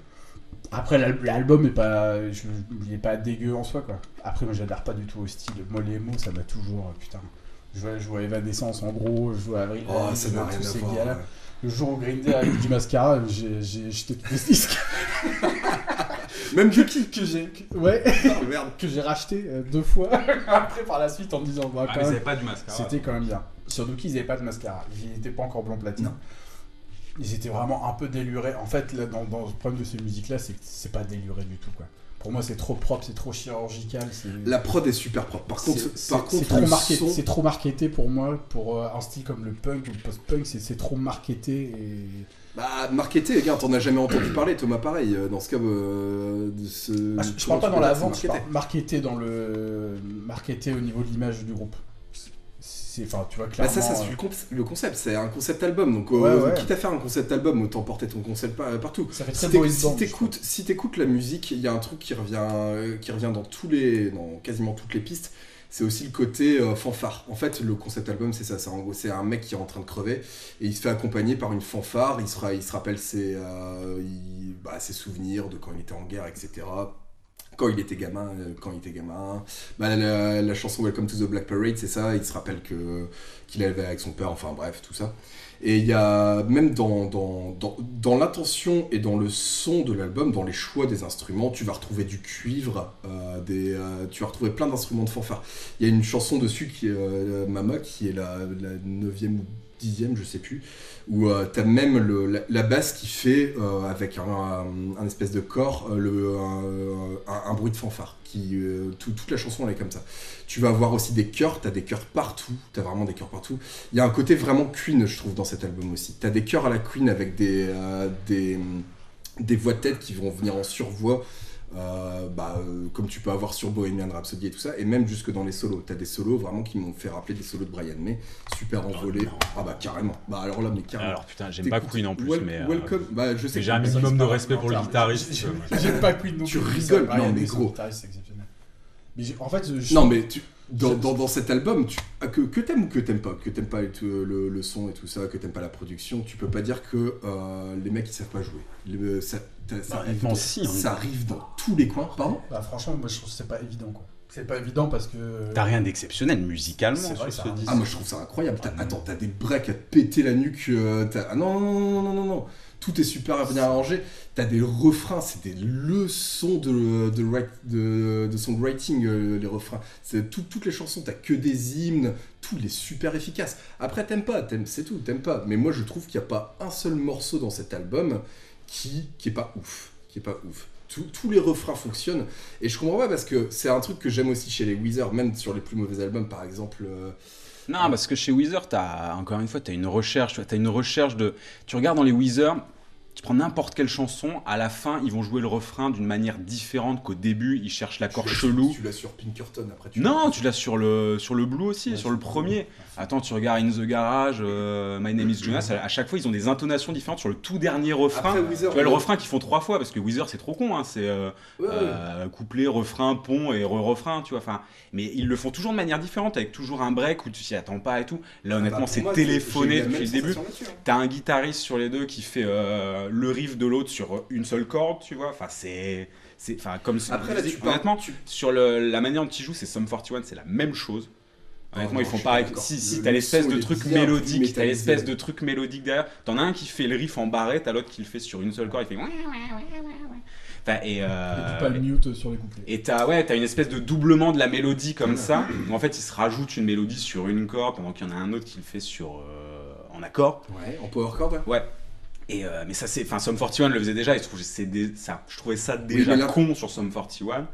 Après, l'al- l'album est pas, je, il est pas dégueu en soi, quoi. Après, moi, j'adhère pas du tout au style. Moi, les mots, ça m'a toujours, putain. Je vois, je vois Evanescence en gros, je vois Avril Oh, je vois tous ces gars-là. ouais. Le jour où Green Day a eu du mascara, jeté tous les disques (laughs) Même Yuki. que j'ai, que- ouais, Ah, (laughs) que j'ai racheté euh, deux fois. (laughs) Après, par la suite, en me disant, bah, Ah, quand même, ils avaient pas du mascara. c'était quand même bien. Surtout qu'ils n'avaient pas de mascara. Ils n'étaient pas encore blanc platine. Non. Ils étaient vraiment un peu délurés. En fait, là, dans, dans le problème de ces musiques-là, c'est que c'est pas déluré du tout. Quoi. Pour moi, c'est trop propre, c'est trop chirurgical. c'est- La prod est super propre. Par contre, c'est- par c'est- contre, c'est trop, marketé, son- c'est trop marketé pour moi. Pour euh, un style comme le punk ou le post-punk, c'est c'est trop marketé. Et... Bah, marketé, les gars, t'en as jamais entendu parler, Thomas, pareil. euh, Dans ce cas, euh, de ce... Ah, je, parle pas dans la vente, parle marketé dans le. marketé au niveau de l'image du groupe. C'est, enfin, tu vois, Bah ça, ça euh, suit le, conce- le concept, c'est un concept album, donc euh, Ouais, quitte à faire un concept album, autant porter ton concept par- partout. ça fait Si très si je t'écoutes si t'écoutes la musique, il y a un truc qui revient, euh, qui revient dans tous les, dans quasiment toutes les pistes. C'est aussi le côté euh, fanfare. En fait, le concept album, c'est ça. C'est un mec qui est en train de crever et il se fait accompagner par une fanfare. Il se, rappelle ses, euh, bah, ses souvenirs de quand il était en guerre, etc. Quand il était gamin, euh, quand il était gamin. Bah, la, chanson Welcome to the Black Parade, c'est ça. Il se rappelle que qu'il avait avec son père. Enfin bref, tout ça. Et il y a même dans, dans, dans, dans l'intention et dans le son de l'album, dans les choix des instruments, tu vas retrouver du cuivre, euh, des, euh, tu vas retrouver plein d'instruments de fanfare. Il y a une chanson dessus qui est Mama, qui est la, 9e ou 10e, je sais plus, où euh, tu as même le, la, basse qui fait, euh, avec un, espèce de corps, euh, le, un, un- bruit de fanfare. Qui, euh, tout- toute la chanson elle est comme ça. Tu vas avoir aussi des chœurs, tu as des chœurs partout, tu as vraiment des chœurs partout. Il y a un côté vraiment Queen, je trouve, dans cet album aussi. T'as des chœurs à la Queen avec des, euh, des, des voix de tête qui vont venir en survoix, euh, bah, euh, comme tu peux avoir sur Bohemian Rhapsody et tout ça, et même jusque dans les solos. T'as des solos vraiment qui m'ont fait rappeler des solos de Brian May, super envolés. ah bah carrément. Bah alors là, mais carrément. Alors putain, j'aime pas Queen en plus, mais. euh, Welcome, bah je sais j'ai un minimum de respect pour le guitariste. J'ai- J'aime pas Queen non Tu plus. rigoles, Brian non, mais gros. Mais en fait, je- Non mais tu, dans, dans, dans cet album, tu, ah, que, que t'aimes ou que t'aimes pas, que t'aimes pas euh, le, le son et tout ça, que t'aimes pas la production, tu peux pas dire que euh, les mecs ils savent pas jouer. Le- ça, t'as- ça, Bah, arrive honnêtement, dans, si, hein. ça arrive dans tous les coins. Pardon Bah, franchement, moi je trouve que c'est pas évident quoi. C'est pas évident parce que. T'as rien d'exceptionnel musicalement C'est vrai, sur ça ce disque. Ah moi je trouve ça incroyable. T'as- Ah, attends, t'as des breaks à te péter la nuque. euh, t'as- ah non, non, non, non, non, non. Tout est super bien arrangé. T'as des refrains, c'est des leçons de, de, songwriting, euh, les refrains. C'est tout- toutes les chansons, t'as que des hymnes, tout est super efficace. Après, t'aimes pas, t'aimes- c'est tout, t'aimes pas. Mais moi, je trouve qu'il n'y a pas un seul morceau dans cet album qui, qui est pas ouf. Qui pas ouf. Tous- tous les refrains fonctionnent. Et je comprends pas parce que c'est un truc que j'aime aussi chez les Weezer, même sur les plus mauvais albums, par exemple. euh, Non, parce que chez Weezer, t'as encore une fois, t'as une recherche, tu as une recherche de. Tu regardes dans les Weezer, tu prends n'importe quelle chanson, à la fin, ils vont jouer le refrain d'une manière différente qu'au début, ils cherchent l'accord chelou. Tu l'as sur Pinkerton après. Tu Non, tu l'as sur le, sur le Blue aussi, Ouais, sur le premier. Attends, tu regardes In the Garage, euh, My Name is Jonas, à, à chaque fois, ils ont des intonations différentes sur le tout dernier refrain. Après, tu vois le ouais. refrain qu'ils font trois fois, parce que Weezer, c'est trop con, hein, c'est euh, Ouais, euh, couplet, refrain, pont et re-refrain, tu vois. Enfin, mais ils le font toujours de manière différente, avec toujours un break où tu t'y attends pas et tout. Là, Bah, honnêtement, pour c'est téléphoné depuis le début. hein. T'as un guitariste sur les deux qui fait euh, le riff de l'autre sur une seule corde, tu vois. Enfin, c'est. c'est- Enfin, comme Après, là, tu honnêtement, tu- sur le- la manière dont ils jouent, c'est Sum 41, c'est la même chose. Honnêtement, non, ils font pareil. Si, si t'as le l'espèce de truc mélodique, t'as l'espèce de truc mélodique derrière. T'en as un qui fait le riff en barré, t'as l'autre qui le fait sur une seule corde, il fait. Enfin, et. Et euh, puis pas le mute sur les couplets. et t'as ouais, t'as une espèce de doublement de la mélodie comme ça, où en fait il se rajoute une mélodie sur une corde pendant qu'il y en a un autre qui le fait sur euh, en accord. Ouais, en power chord. ouais. Ouais. Et euh, mais ça c'est, enfin Sum 41 le faisait déjà. Et je trouvais ça, je trouvais ça déjà mais là- con sur Sum 41.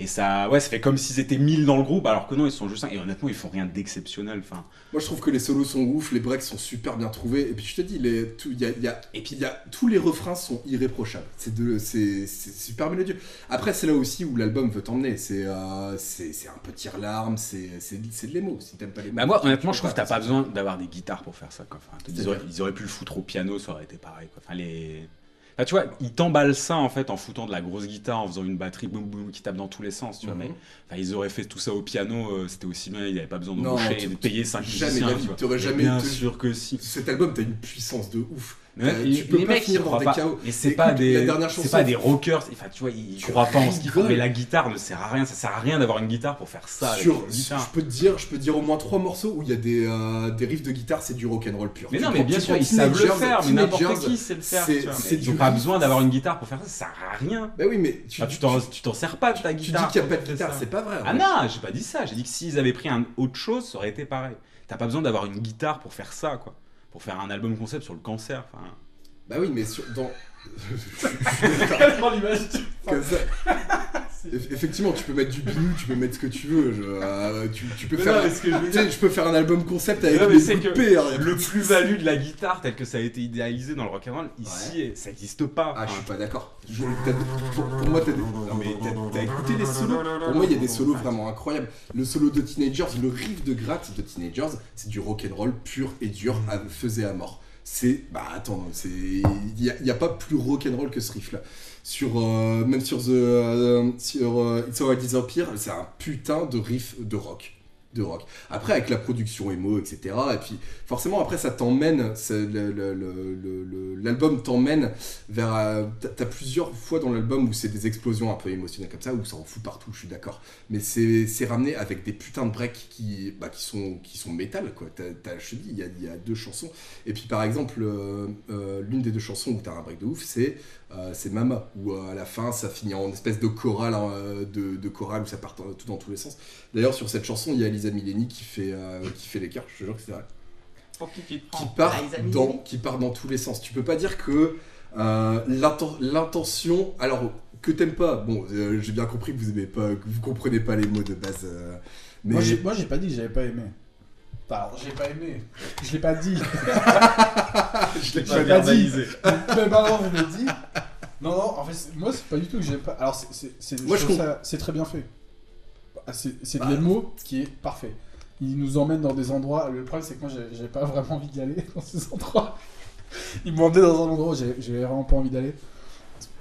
Et ça, ouais, ça fait comme s'ils étaient 1000 dans le groupe, alors que non, ils sont juste 5. Et honnêtement, ils font rien d'exceptionnel. Enfin, Moi, je trouve que les solos sont ouf, les breaks sont super bien trouvés. Et puis, je te dis, les, tout, y a, il y a- Et puis- y a, tous les refrains sont irréprochables. C'est de, c'est, c'est super mélodieux. Après, c'est là aussi où l'album veut t'emmener. C'est, euh, c'est, c'est un peu tire-larme, c'est, c'est, c'est de l'émo. Si t'aimes pas les mots. bah moi, honnêtement, je trouve que t'as pas besoin d'avoir des guitares pour faire ça. Quoi. Enfin, ils, auraient, vrai. ils auraient pu le foutre au piano, ça aurait été pareil. Quoi. Enfin, les... Enfin, tu vois, ils t'emballent ça en fait en foutant de la grosse guitare, en faisant une batterie boum boum qui tape dans tous les sens, tu vois. Mhm. Mais ils auraient fait tout ça au piano, euh, c'était aussi bien, ils n'avaient pas besoin d'embaucher de payer 5 jamais musiciens. vie, tu vois. jamais Bien te- sûr que si. Cet album, t'as une puissance de ouf. Mais Euh, les- tu peux les pas mecs, finir dans des pas. chaos. Et c'est pas des, c'est pas rockers. Enfin, tu vois, ils Tu croient pas en ce qu'ils font. Mais la guitare ne sert à rien. Ça sert à rien d'avoir une guitare pour faire ça. Sur, guitare. je peux te dire, je peux te dire au moins trois morceaux où il y a des, euh, des riffs de guitare, c'est du rock'n'roll pur. Mais Tu non, mais bien sûr, ils savent le faire, mais n'importe qui sait le faire. Ils ont du pas besoin d'avoir une guitare pour faire ça, ça sert à rien. Bah oui, mais tu, tu t'en sers pas de ta tu dis guitare. qu'il n'y a pas de guitare, c'est pas vrai. Ah non, j'ai pas dit ça. J'ai dit que s'ils avaient pris un autre chose, ça aurait été pareil. T'as pas besoin d'avoir une guitare pour faire ça, quoi. Pour faire un album concept sur le cancer. Enfin, Bah oui, mais sur- dans. Effectivement, tu peux mettre du binu, tu peux mettre ce que tu veux. je- euh, tu, tu peux Mais faire. non, que je veux peux faire un album concept avec Non, mais des coups de que paix, hein, le pas de plus-value de la guitare tel que ça a été idéalisé dans le rock'n'roll, ici, ça n'existe pas. Ah, je suis pas d'accord. Pour, pour moi, t'as des- t'as- écouté les solos? Pour moi, il y a des solos vraiment incroyables. Le solo de Teenagers, le riff de gratte de Teenagers, c'est du rock'n'roll pur et dur, à, faisait à mort. C'est. Bah attends, c'est. Il n'y a, pas plus rock'n'roll que ce riff-là. Sur, euh, même sur The. euh, sur euh, It's Disappear, c'est un putain de riff de rock. De rock. Après, avec la production émo, etc. Et puis, forcément, après, ça t'emmène. L'album t'emmène vers. euh, t'as- plusieurs fois dans l'album où c'est des explosions un peu émotionnelles comme ça, où ça en fout partout, je suis d'accord. Mais c'est ramené avec des putains de breaks qui, bah, qui, sont, qui sont métal, quoi. Je te dis, il y a, y a deux chansons. Et puis, par exemple, euh, euh, l'une des deux chansons où t'as un break de ouf, c'est euh, c'est Mama, où euh, à la fin, ça finit en espèce de chorale, hein, euh, de, de chorale où ça part dans- tout dans tous les sens. D'ailleurs, sur cette chanson, il y a Lisa Mileni qui fait, euh, qui fait les chœurs, je te jure que c'est vrai qui part, dans, qui part dans tous les sens. Tu peux pas dire que euh, l'inten- l'intention. Alors, que t'aimes pas, bon, euh, j'ai bien compris que vous aimez pas, que vous comprenez pas les mots de base. euh, mais Moi, j'ai, moi, j'ai pas dit que j'avais pas aimé. Alors, j'ai pas aimé. Je l'ai pas dit. (laughs) je l'ai pas pas dit. Mais pardon, vous l'avez dit. Non, non, en fait, moi, c'est pas du tout que j'aime pas. Alors, c'est, c'est, c'est, Moi, je je trouve ça- c'est très bien fait. Ah, C'est, c'est de Bah. l'émo qui est parfait. Il nous emmène dans des endroits. Le problème, c'est que moi, j'ai, j'ai pas vraiment envie d'y aller (laughs) dans ces endroits. Il m'emmenait dans un endroit où j'ai, j'ai vraiment pas envie d'aller.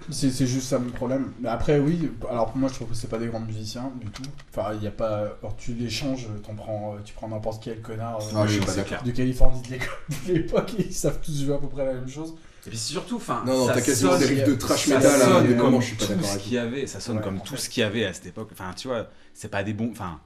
C'est, c'est juste ça mon problème. Mais après, oui, alors pour moi, je trouve que c'est pas des grands musiciens du tout. Enfin, il y a pas. Alors, tu les changes, t'en prends, euh, tu prends n'importe quel connard. euh, Ah, Oui, de Californie de (laughs) l'époque et ils savent tous jouer à peu près la même chose. Et puis c'est surtout, enfin, Non, non, ça t'as quasiment sonne- des riffs de trash ça metal. sonne à des comme tout d'accord ce avec qu'il y avait, ça sonne comme tout ce qu'il y avait à cette époque. Enfin, tu vois, c'est pas des bons. Enfin,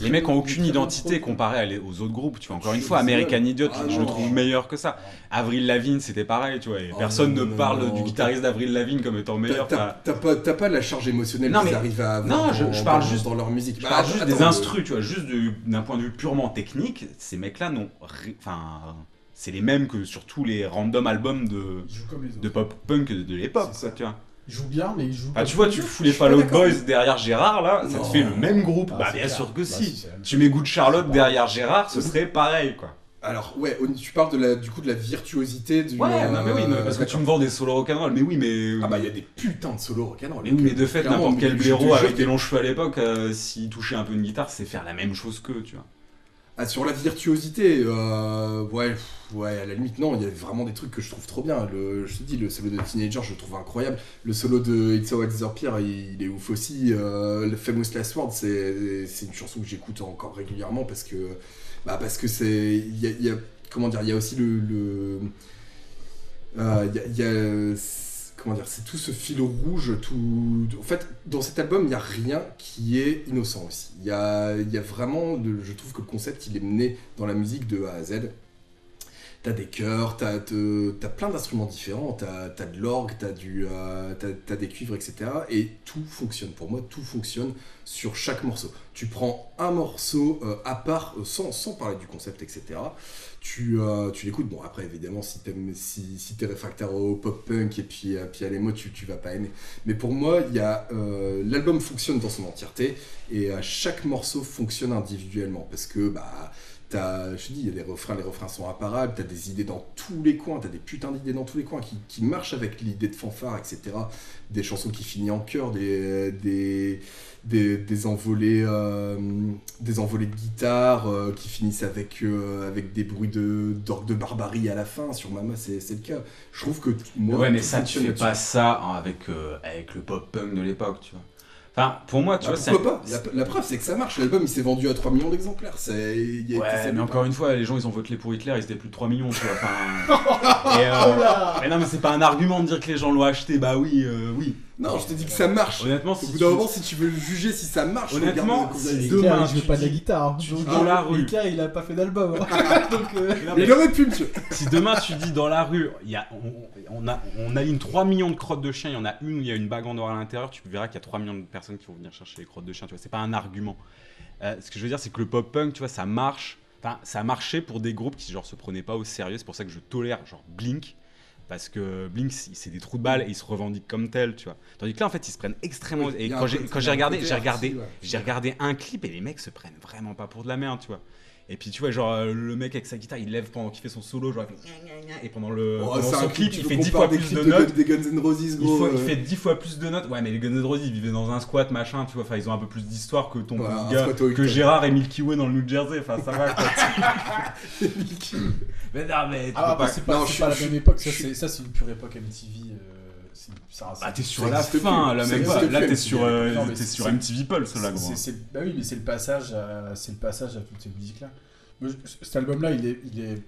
les mecs ont aucune identité produit. comparé à les- aux autres groupes. Tu vois, encore Je une fois. American Idiot, Ah je non. le trouve meilleur que ça. Avril Lavigne, c'était pareil, tu vois. et Oh personne non, ne parle du guitariste d'Avril Lavigne comme étant meilleur. T'as pas, t'as pas la charge émotionnelle Non, qu'ils mais- arrivent à avoir non, je- dans, je parle dans- juste- dans leur musique. Je Bah, parle attends, juste des instrus, tu vois, juste du- d'un point de vue purement technique, ces mecs-là n'ont. Enfin, c'est les mêmes que sur tous les random albums de, de pop-punk de, de l'époque, ça. tu vois. Il joue bien, mais il joue. Ah, tu vois, tu fous les Je suis pas Fall Out d'accord. Boys derrière Gérard, là, ça te fait le même groupe. Ah, bah, bien clair. sûr que Bah, si. Tu mets Good Charlotte derrière Gérard, ce serait pareil, quoi. Alors, ouais, tu parles de la, du coup de la virtuosité du. Ouais, non, mais oui, euh, parce que tu me vends des solos rock'n'roll, mais oui, mais. Ah bah, il y a des putains de solos rock'n'roll. Mais, oui, mais de fait, n'importe quel blaireau avec que- des longs cheveux à l'époque, euh, s'il touchait un peu une guitare, c'est faire la même chose qu'eux, tu vois. Ah, sur la virtuosité, euh, ouais, ouais, à la limite, non, il y a vraiment des trucs que je trouve trop bien. Le, je te dis, le solo de Teenager, je le trouve incroyable. Le solo de It's How I Disappear, il, il est ouf aussi. Euh, le Famous Last Word, c'est une chanson que j'écoute encore régulièrement parce que, bah, parce que c'est, comment dire, il y a aussi le, euh, il y a, comment dire, c'est tout ce fil rouge, tout. En fait, dans cet album, il n'y a rien qui est innocent aussi. Il y a, vraiment, je trouve que le concept, il est mené dans la musique de A à Z. T'as des chœurs, t'as t'as plein d'instruments différents, t'as as de l'orgue, t'as euh, t'as des cuivres, etc. Et tout fonctionne. Pour moi, tout fonctionne sur chaque morceau. Tu prends un morceau euh, à part, euh, sans parler du concept, etc. Tu, euh, tu l'écoutes. Bon, après, évidemment, si t'aimes- si, si t'es réfractaire au pop-punk et puis, euh, puis à tu, vas pas aimer. Mais pour moi, euh, l'album fonctionne dans son entièreté et euh, chaque morceau fonctionne individuellement parce que bah t'as, je te dis, il y a des refrains, les refrains sont imparables, t'as des idées dans tous les coins, t'as des putains d'idées dans tous les coins qui, qui marchent avec l'idée de fanfare, etc. Des chansons qui finissent en chœur, des, des, des, des envolées, euh, des envolées de guitare euh, qui finissent avec, euh, avec des bruits de, d'orgue de barbarie à la fin. Sur Mama, c'est, c'est le cas. Je trouve que moi, ouais, mais ça, tu fais pas ça hein, avec, avec le pop-punk de l'époque, tu vois. Enfin, pour moi, tu Bah, vois, c'est. pourquoi pas la, la preuve, c'est que ça marche. L'album, il s'est vendu à 3 millions d'exemplaires. C'est, Ouais, mais encore une fois, les gens ils ont voté pour Hitler, ils étaient plus de 3 millions, tu vois. Enfin, (laughs) et, euh, mais non, mais c'est pas un argument de dire que les gens l'ont acheté, bah oui, euh, oui. Non, je te dis que ça marche. Honnêtement, Au si bout tu- d'un moment, si tu veux juger si ça marche, Honnêtement, si demain, Demain, je tu joue pas de la dis- guitare. tu Donc, dis dans la rue. Mika, il a pas fait d'album. hein. (laughs) Euh, il aurait pu, monsieur. si demain tu dis dans la rue, il y a, on, on a, on aligne 3 millions de crottes de chiens, il y en a une où il y a une bague en or à l'intérieur, tu verras qu'il y a 3 millions de personnes qui vont venir chercher les crottes de chiens, tu vois, c'est pas un argument. Euh, ce que je veux dire, c'est que le pop-punk, tu vois, ça marche, enfin, ça a marché pour des groupes qui, genre, se prenaient pas au sérieux, c'est pour ça que je tolère, genre, Blink, parce que Blink, c'est des trous de balles et ils se revendiquent comme tels, tu vois. Tandis que là, en fait, ils se prennent extrêmement. Oui, et quand j'ai regardé, j'ai regardé, ouais. j'ai regardé un clip et les mecs se prennent vraiment pas pour de la merde, tu vois. Et puis tu vois, genre euh, le mec avec sa guitare, il lève pendant qu'il fait son solo, genre il fait et pendant le Oh, pendant c'est son un clip, il fait qu'on 10 parle fois des plus de de, notes. des Guns N' Roses, Il, gros. faut- il fait 10 fois plus de notes. Ouais, mais les Guns N' Roses, ils vivaient dans un squat, machin, tu vois. Enfin, ils ont un peu plus d'histoire que ton gars, que. Gérard et Milky Way dans le New Jersey. Enfin, ça va quoi. (laughs) mais non, mais tu Ah, peux après, pas. c'est pas, Non, c'est je- pas la même époque. Ça, je- c'est ça, c'est une pure époque MTV. euh, un- Bah, t'es sur ça la fin, plus. là, Ça même pas. Là, t'es sur, euh, Non, sur MTV Pulse, là, gros. Bah oui, mais c'est le passage, à, c'est le passage à toutes ces musiques-là. Cet album-là, il est, il est,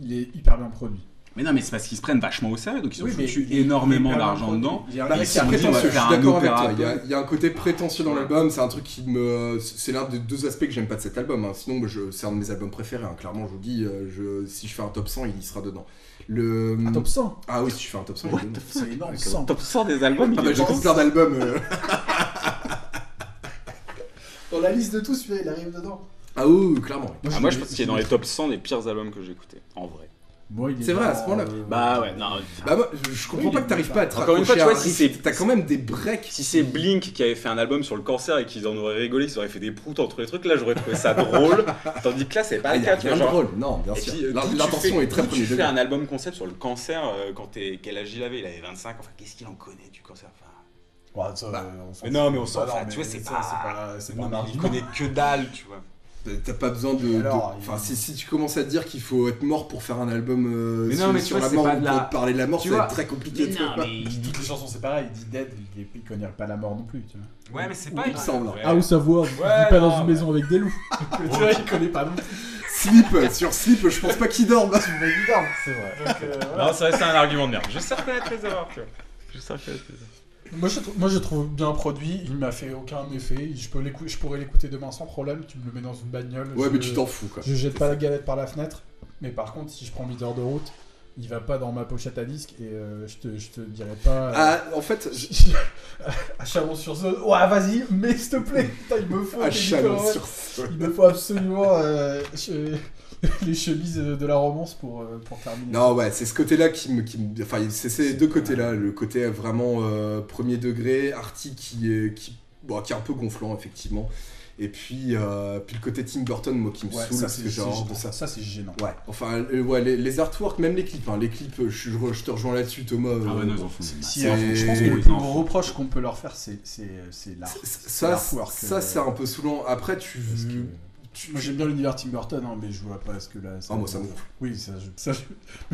il est hyper bien produit. Mais non, mais c'est parce qu'ils se prennent vachement au sérieux, donc ils ont Oui, foutu énormément d'argent dedans. Il y a un d'accord avec toi. Il y, a, un côté prétentieux dans l'album, c'est un truc qui me. C'est l'un des deux aspects que j'aime pas de cet album. hein. Sinon, c'est un de mes albums préférés. hein. Clairement, je vous dis, euh, je... si je fais un top 100, il y sera dedans. Le... un top 100. Ah oui, si je fais un top 100, il est dedans. C'est énorme, Avec 100. le top 100 des albums, Ah bah, dedans. plein d'albums. euh. (laughs) Dans la liste de tous, celui-là, il arrive dedans. Ah oui, oui, clairement. Ah, moi, je pense qu'il est dans les top 100 des pires albums que j'ai écoutés, en vrai. C'est vrai, à ce point-là. euh, Bah ouais, non. Bah, moi, je, je comprends Oui, pas que t'arrives pas à te Encore une fois, tu vois, si c'est- T'as quand même des breaks. Si c'est Blink qui avait fait un album sur le cancer et qu'ils en auraient rigolé, qu'ils auraient fait des proutes entre les trucs, là j'aurais trouvé ça drôle. (laughs) Tandis que là, c'est pas Ah, le cas, genre- drôle. Non, bien Et sûr. puis, euh, L'intention fais- est très d'où Tu premier fais un album concept sur le cancer euh, quand t'es. Quel âge il avait? Il avait 25. Enfin, qu'est-ce qu'il en connaît du cancer? Enfin, Ouais, ça, Bah, on Mais non, mais on s'en Bah fout, tu vois, c'est pas- c'est pas, c'est il connaît que dalle, tu vois. T'as pas besoin de. Alors, de- il- Enfin, si, si tu commences à dire qu'il faut être mort pour faire un album euh, Mais non, sur, mais tu sur vois, la mort pas ou de pour la- te parler de la mort, Tu ça va être très compliqué. vois. Il dit toutes les chansons, c'est pareil. Il dit Dead, il, est, il connaît pas la mort non plus. Tu vois. Ouais, mais c'est pas. il me semble. Ouais. Ah, ou savoir, il vit Ouais, pas non, dans une mais- maison avec des loups. (laughs) tu vois, il connaît pas non plus. Sleep, sur Sleep, je pense pas qu'il dorme. Tu me évident, c'est vrai. Donc, euh, voilà. Non, c'est vrai, c'est un argument de merde. Je sais reconnaître les erreurs, tu vois. Je sais reconnaître les erreurs. Moi je, trou- moi je trouve bien produit, il m'a fait aucun effet, je, peux je pourrais l'écouter demain sans problème, tu me le mets dans une bagnole. Ouais, je, mais tu t'en fous quoi. Je jette pas la galette par la fenêtre, mais par contre si je prends 8 heures de route, il va pas dans ma pochette à disque et euh, je, te, je te dirai pas... Ah, en fait, je- (laughs) à Chalon-sur-Saône, ouais vas-y, mais s'il te plaît, (laughs) putain, il me faut... à. Il me faut absolument euh, (laughs) les chemises de la romance pour, euh, pour terminer. Non, ouais, c'est ce côté-là qui me. Qui me- enfin, c'est ces deux côtés-là. Le côté vraiment euh, premier degré, arty qui est, qui, bon, qui est un peu gonflant, effectivement. Et puis, euh, puis le côté Tim Burton, moi qui me Ouais, saoule, ça parce c'est que genre gênant. de ça. Ça c'est gênant. Ouais, enfin, euh, ouais, les, les artworks, même les clips, hein, les clips, euh, je, je- je te rejoins là-dessus, Thomas. Ah euh, ouais, non, ils en font. Si, C'est- alors, je pense que le plus gros reproche qu'on peut leur faire, c'est l'art. Ça, l'artwork, ça euh, c'est un peu saoulant. Après, tu. Moi j'aime bien l'univers Tim Burton, hein, mais je vois pas ce que là. Ah, moi, ça me gonfle. Oui, ça, je, (laughs) ça, je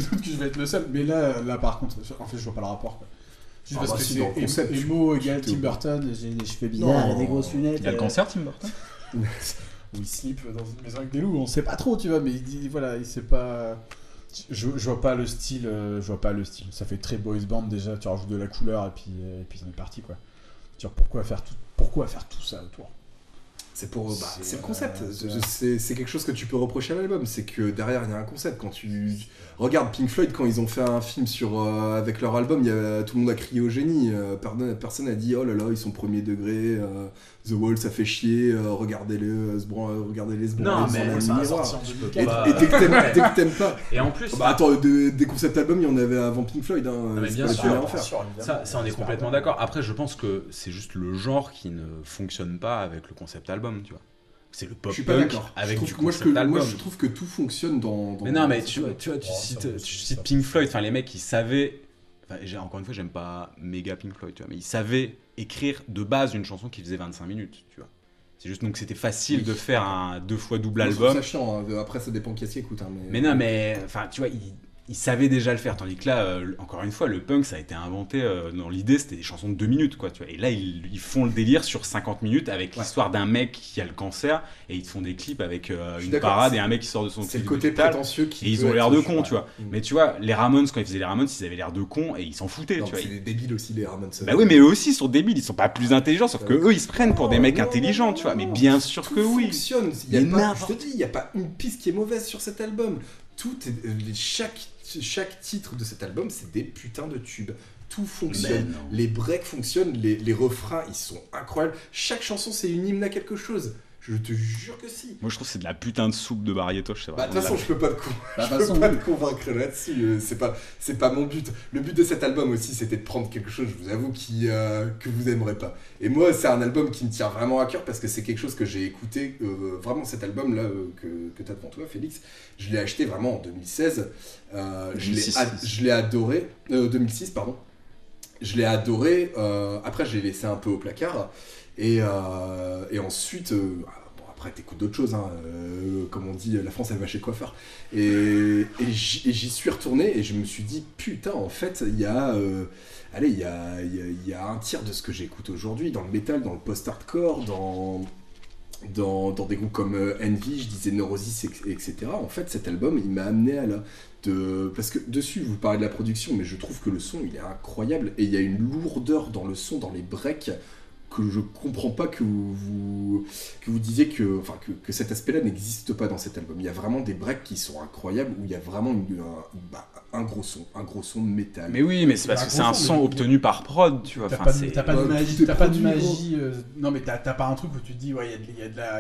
me doute que je vais être le seul, mais là, là par contre, en fait, je vois pas le rapport. Quoi. Juste Ah, parce bah, que c'est concept, tu- Emo égale Tim Burton, j'ai des cheveux bizarres et des grosses lunettes. Il y a le euh, cancer, Tim Burton (laughs) Ou il slip dans une maison avec des loups, on sait pas trop, tu vois, mais il dit, voilà, il sait pas. Je, je vois pas le style, euh, je vois pas le style. Ça fait très boys band déjà, tu rajoutes de la couleur et puis, euh, et puis on est parti quoi. Tu vois, pourquoi faire tout, pourquoi faire tout ça autour? C'est pour. Bah, C'est, le concept. c'est quelque chose que tu peux reprocher à l'album. C'est que derrière, il y a un concept. Quand tu. Regarde Pink Floyd, quand ils ont fait un film sur, euh, avec leur album, il y a, tout le monde a crié au génie. Euh, personne n'a dit oh là là, ils sont premier degré. euh, The Wall, ça fait chier. euh, regardez-le, regardez-les se Non, mais devant ça un a miroir. sorti en peux 2004. Et, Bah, et dès que t'aimes- pas. Et en plus, Bah attends, de- des concept albums, il y en avait avant Pink Floyd. Hein, mais bien sûr, bien faire. sûr, ça, ça, on est complètement d'accord. Après, je pense que c'est juste le genre qui ne fonctionne pas avec le concept album, tu vois. C'est le Je pop suis pas punk d'accord. avec Je du trouve- moi, je- album. moi, je trouve que tout fonctionne dans. dans Mais non, mais tu vois, tu, vois, tu Oh, cites, ça, tu cites. Pink Floyd, enfin les mecs ils savaient, encore une fois j'aime pas méga Pink Floyd, tu vois, mais ils savaient écrire de base une chanson qui faisait 25 minutes, tu vois. C'est juste donc c'était facile Oui. de faire un deux fois double album. ça chiant. hein. Après, ça dépend qui est-ce qui écoute. hein, mais... Mais non, mais enfin tu vois, ils, ils savaient déjà le faire, tandis que là, euh, encore une fois, le punk ça a été inventé euh, dans l'idée, c'était des chansons de 2 minutes, quoi, tu vois. Et là ils, ils font le délire sur 50 minutes avec Ouais. l'histoire d'un mec qui a le cancer et ils te font des clips avec euh, une parade et un mec qui sort de son C'est le côté prétentieux qui. Et ils ont l'air de cons, tu vois. Mm. Mais tu vois, les Ramones, quand ils faisaient les Ramones, ils avaient l'air de cons et ils s'en foutaient, Non, tu vois. c'est des débiles aussi, les Ramones. Bah oui, mais eux aussi ils sont débiles, ils sont pas plus intelligents, sauf que eux ils se prennent pour des non, mecs non, intelligents, non, tu vois. Mais bien sûr que oui. fonctionne. Il y a pas, je n'importe- te dis, il n'y a pas une piste qui est mauvaise sur cet album. Tout est- chaque, chaque titre de cet album, c'est des putains de tubes. Tout fonctionne. Non. Les breaks fonctionnent, les, les refrains, ils sont incroyables. Chaque chanson, c'est une hymne à quelque chose. Je te jure que si. Moi je trouve que c'est de la putain de soupe de Bariétoche, c'est Bah, de toute façon, je peux pas te, con- Bah, (laughs) je peux façon, pas oui. te convaincre là-dessus. euh, C'est pas, c'est pas mon but. Le but de cet album aussi, c'était de prendre quelque chose, je vous avoue, qui, euh, que vous aimerez pas. Et moi, c'est un album qui me tient vraiment à cœur parce que c'est quelque chose que j'ai écouté. euh, vraiment, cet album-là euh, que, que tu as devant toi, Félix, je l'ai acheté vraiment en 2016. Euh, je l'ai 2006. ad- je l'ai adoré. euh, 2006, pardon. Je l'ai adoré. euh, après, je l'ai laissé un peu au placard. Et, euh, et ensuite, euh, bon, après, t'écoutes d'autres choses. hein, euh, comme on dit, la France, elle va chez coiffeur. Et, j'y suis retourné et je me suis dit, putain, en fait, il y a. allez, il y a, y a- un tiers de ce que j'écoute aujourd'hui dans le métal, dans le post-hardcore, dans. Dans, dans des groupes comme Envy, je disais Neurosis, etc. En fait, cet album, il m'a amené à là. De... Parce que dessus, vous parlez de la production, mais je trouve que le son, il est incroyable. Et il y a une lourdeur dans le son, dans les breaks, que je comprends pas que vous, vous- que vous disiez que, enfin, que, que cet aspect-là n'existe pas dans cet album. Il y a vraiment des breaks qui sont incroyables, où il y a vraiment une- un, bah, un gros son, un gros son de métal. Mais oui, mais c'est parce que c'est un son, mais- obtenu par prod, tu vois. T'as Enfin, pas, de- c'est- t'as pas de magie, t'as pas de produit, magie. euh, non, mais t'as t'as pas un truc où tu te dis, ouais, il y a de-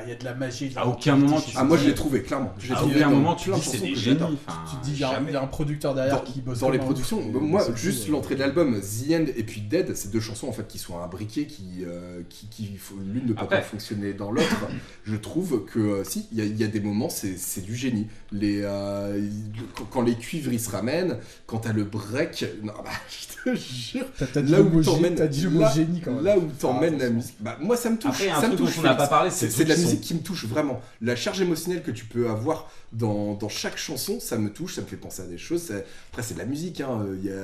il y, y a de la magie. de la À aucun moment, tu- Ah, moi je l'ai trouvé, clairement. Je l'ai À trouvé aucun moment tu dis c'est des génies. Tu te dis, il y, a un- producteur derrière Dans- qui bosse dans les productions, moi, juste l'entrée de l'album, The End et puis Dead, c'est deux chansons en fait qui sont imbriquées, qui, euh, qui, qui faut- l'une ne peut Après. pas fonctionner dans l'autre. (laughs) Je trouve que euh, si, il y, a- il y a des moments, c'est du génie. Les, euh, quand, les cuivres ils se ramènent, quand t'as le break, non, bah, (laughs) je te jure, là où t'emmènes, génie, là, génie quand même. là où t'emmènes la attention. musique, bah, moi ça me touche. Après, ça me touche, dont on n'a pas Félix. parlé, C'est de la musique qui me touche vraiment. La charge émotionnelle que tu peux avoir dans, dans chaque chanson, ça me touche, ça me fait penser à des choses. Après, c'est de la musique, hein. il y, a,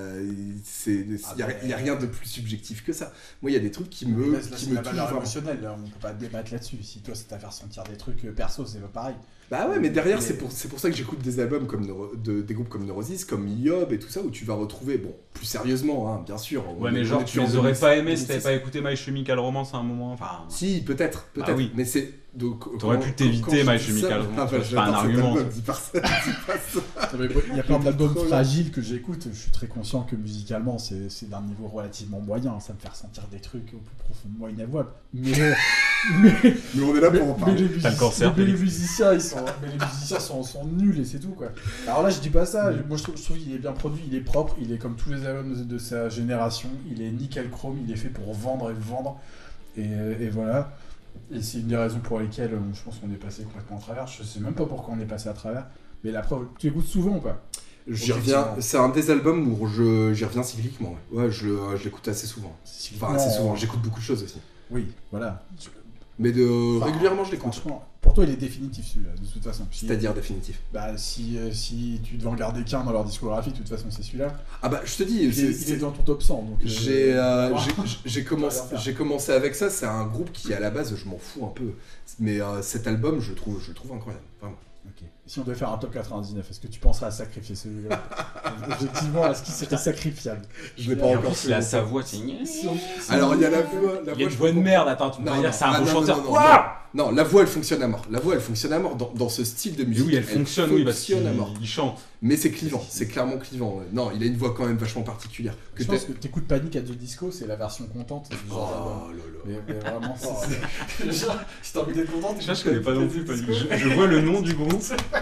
c'est- il y a- il y a rien de plus subjectif que ça. Moi, il y a des trucs qui me, Là, c'est me la valeur émotionnelle, là, on peut pas débattre là-dessus. Si toi, c'est à faire sentir des trucs euh, perso, c'est pas pareil. Bah ouais, mais derrière, Mais- c'est pour, c'est pour ça que j'écoute des albums comme Neuro- de- des groupes comme Neurosis, comme Yob et tout ça, où tu vas retrouver, bon, plus sérieusement, hein, bien sûr. Ouais, mais genre, tu les aurais 2006, pas aimés si t'avais 2006. pas écouté My Chemical Romance à un moment. Enfin, Si, peut-être, Bah peut-être. oui. Mais c'est. Donc, T'aurais pu t'éviter My Chemical Romance, c'est pas un argument, dis pas ça, (laughs) Il y a plein d'albums fragiles que j'écoute. Je suis très conscient que musicalement, c'est d'un niveau relativement moyen. Ça me fait ressentir des trucs au plus profond de moi inavouables. Mais, (laughs) mais, Mais on est là mais, pour en parler. le cancer, mais les musiciens, ils sont, mais les musiciens sont, sont nuls et c'est tout quoi. Alors là, je dis pas ça. Moi, je trouve, qu'il est bien produit, il est propre, il est comme tous les albums de, de sa génération. Il est nickel chrome, il est fait pour vendre et vendre. Et, et voilà. Et c'est une des raisons pour lesquelles euh, je pense qu'on est passé complètement à travers. Je sais même pas pourquoi on est passé à travers. Mais la preuve, tu écoutes souvent ou pas? J'y reviens, c'est un des albums où je, j'y reviens cycliquement. Ouais, ouais je, l'écoute assez souvent. Enfin, assez souvent, j'écoute beaucoup de choses aussi. Oui, voilà. Mais de, Enfin, régulièrement, je l'écoute. Franchement, pour toi, il est définitif celui-là, de toute façon. Si- C'est-à-dire définitif. bah, si, euh, si tu devais en garder qu'un dans leur discographie, de toute façon, c'est celui-là. Ah bah, je te dis, Il, c'est- est- il est dans ton top 100. Donc, euh, J'ai euh, (laughs) j'ai- j'ai commencé, j'ai commencé avec ça. C'est un groupe qui, à la base, je m'en fous un peu. Mais euh, cet album, je le trouve, je le trouve incroyable. Vraiment. Ok. Si on devait faire un top 99, est-ce que tu penserais à sacrifier celui-là? (laughs) Objectivement, est-ce qu'il serait sacrifiable? Je l'ai pas en encore plus, fait. il a mais- sa voix, c'est. Alors, il y a la voix. La Il y a une voix de merde, attends, tu peux dire c'est un ah, bon chanteur. non, non, Quoi? Non, la voix, elle fonctionne à mort. La voix, elle fonctionne à mort dans, dans ce style de musique. oui, elle fonctionne, oui, parce à mort. il chante. Mais c'est clivant, c'est clairement clivant. Non, il a une voix quand même vachement particulière. Que Je pense t'es- que t'écoutes Panic at the Disco, c'est la version contente du Oh genre là là. Mais, mais vraiment, (laughs) si t'as envie d'être content, Je je connais pas non plus Panic. Je, je vois le nom du groupe, (laughs)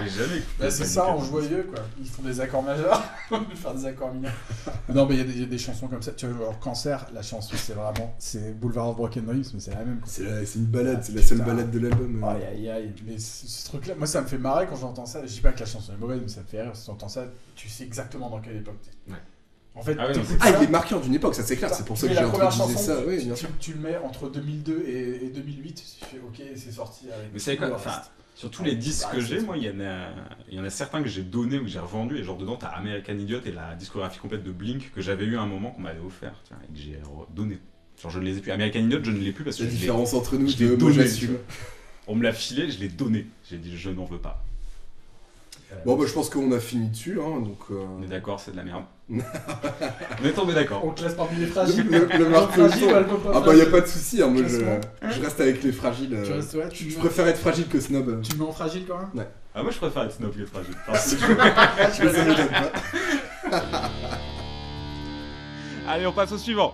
Bah, c'est ça en joyeux quoi. Ils font des accords majeurs, (laughs) faire des accords mineurs. Non mais il y, a des- il y a des chansons comme ça. Tu vois, alors Cancer, la chanson c'est vraiment, c'est Boulevard of Broken Dreams, mais c'est la même. C'est la- c'est une balade, c'est la seule Putain. balade de l'album. euh. Aïe aïe aïe, mais ce, ce truc-là, moi ça me fait marrer quand j'entends ça. Je dis pas que la chanson est mauvaise, mais ça me fait rire. Si t'entends ça, tu sais exactement dans quelle époque t'es. Ouais. En fait, Ah Ah, il est marqueur d'une époque, ça c'est clair. C'est pour ça que j'ai chanson, ça. tu, Oui, tu- sûr. tu le mets entre 2002 et, et 2008, tu fais ok, c'est sorti avec. Mais c'est quoi, Sur tous les disques que j'ai, moi, il y, en a, il y en a certains que j'ai donnés ou que j'ai revendus. Et genre, dedans, t'as American Idiot et la discographie complète de Blink que j'avais eu à un moment qu'on m'avait offert vois, et que j'ai donné. Genre, je ne les ai plus. American Idiot, je ne l'ai plus parce que La différence entre nous, je l'ai donné, (laughs) on me l'a filé, je l'ai donné. J'ai dit, je n'en veux pas. Bon, bah je pense qu'on a fini dessus, hein, donc. euh, On est d'accord, c'est de la merde. (laughs) on est tombé d'accord. On te classe parmi les Le, fragiles. le, le fragile, Ah bah y a pas de souci, hein, moi je, je reste avec les fragiles. Tu euh, restes, ouais, tu, Je me- préfère être fragile que snob. tu me mets en fragile quand même Ah, moi, je préfère être snob que fragile. (laughs) Parce que-. (laughs) Allez, on passe au suivant.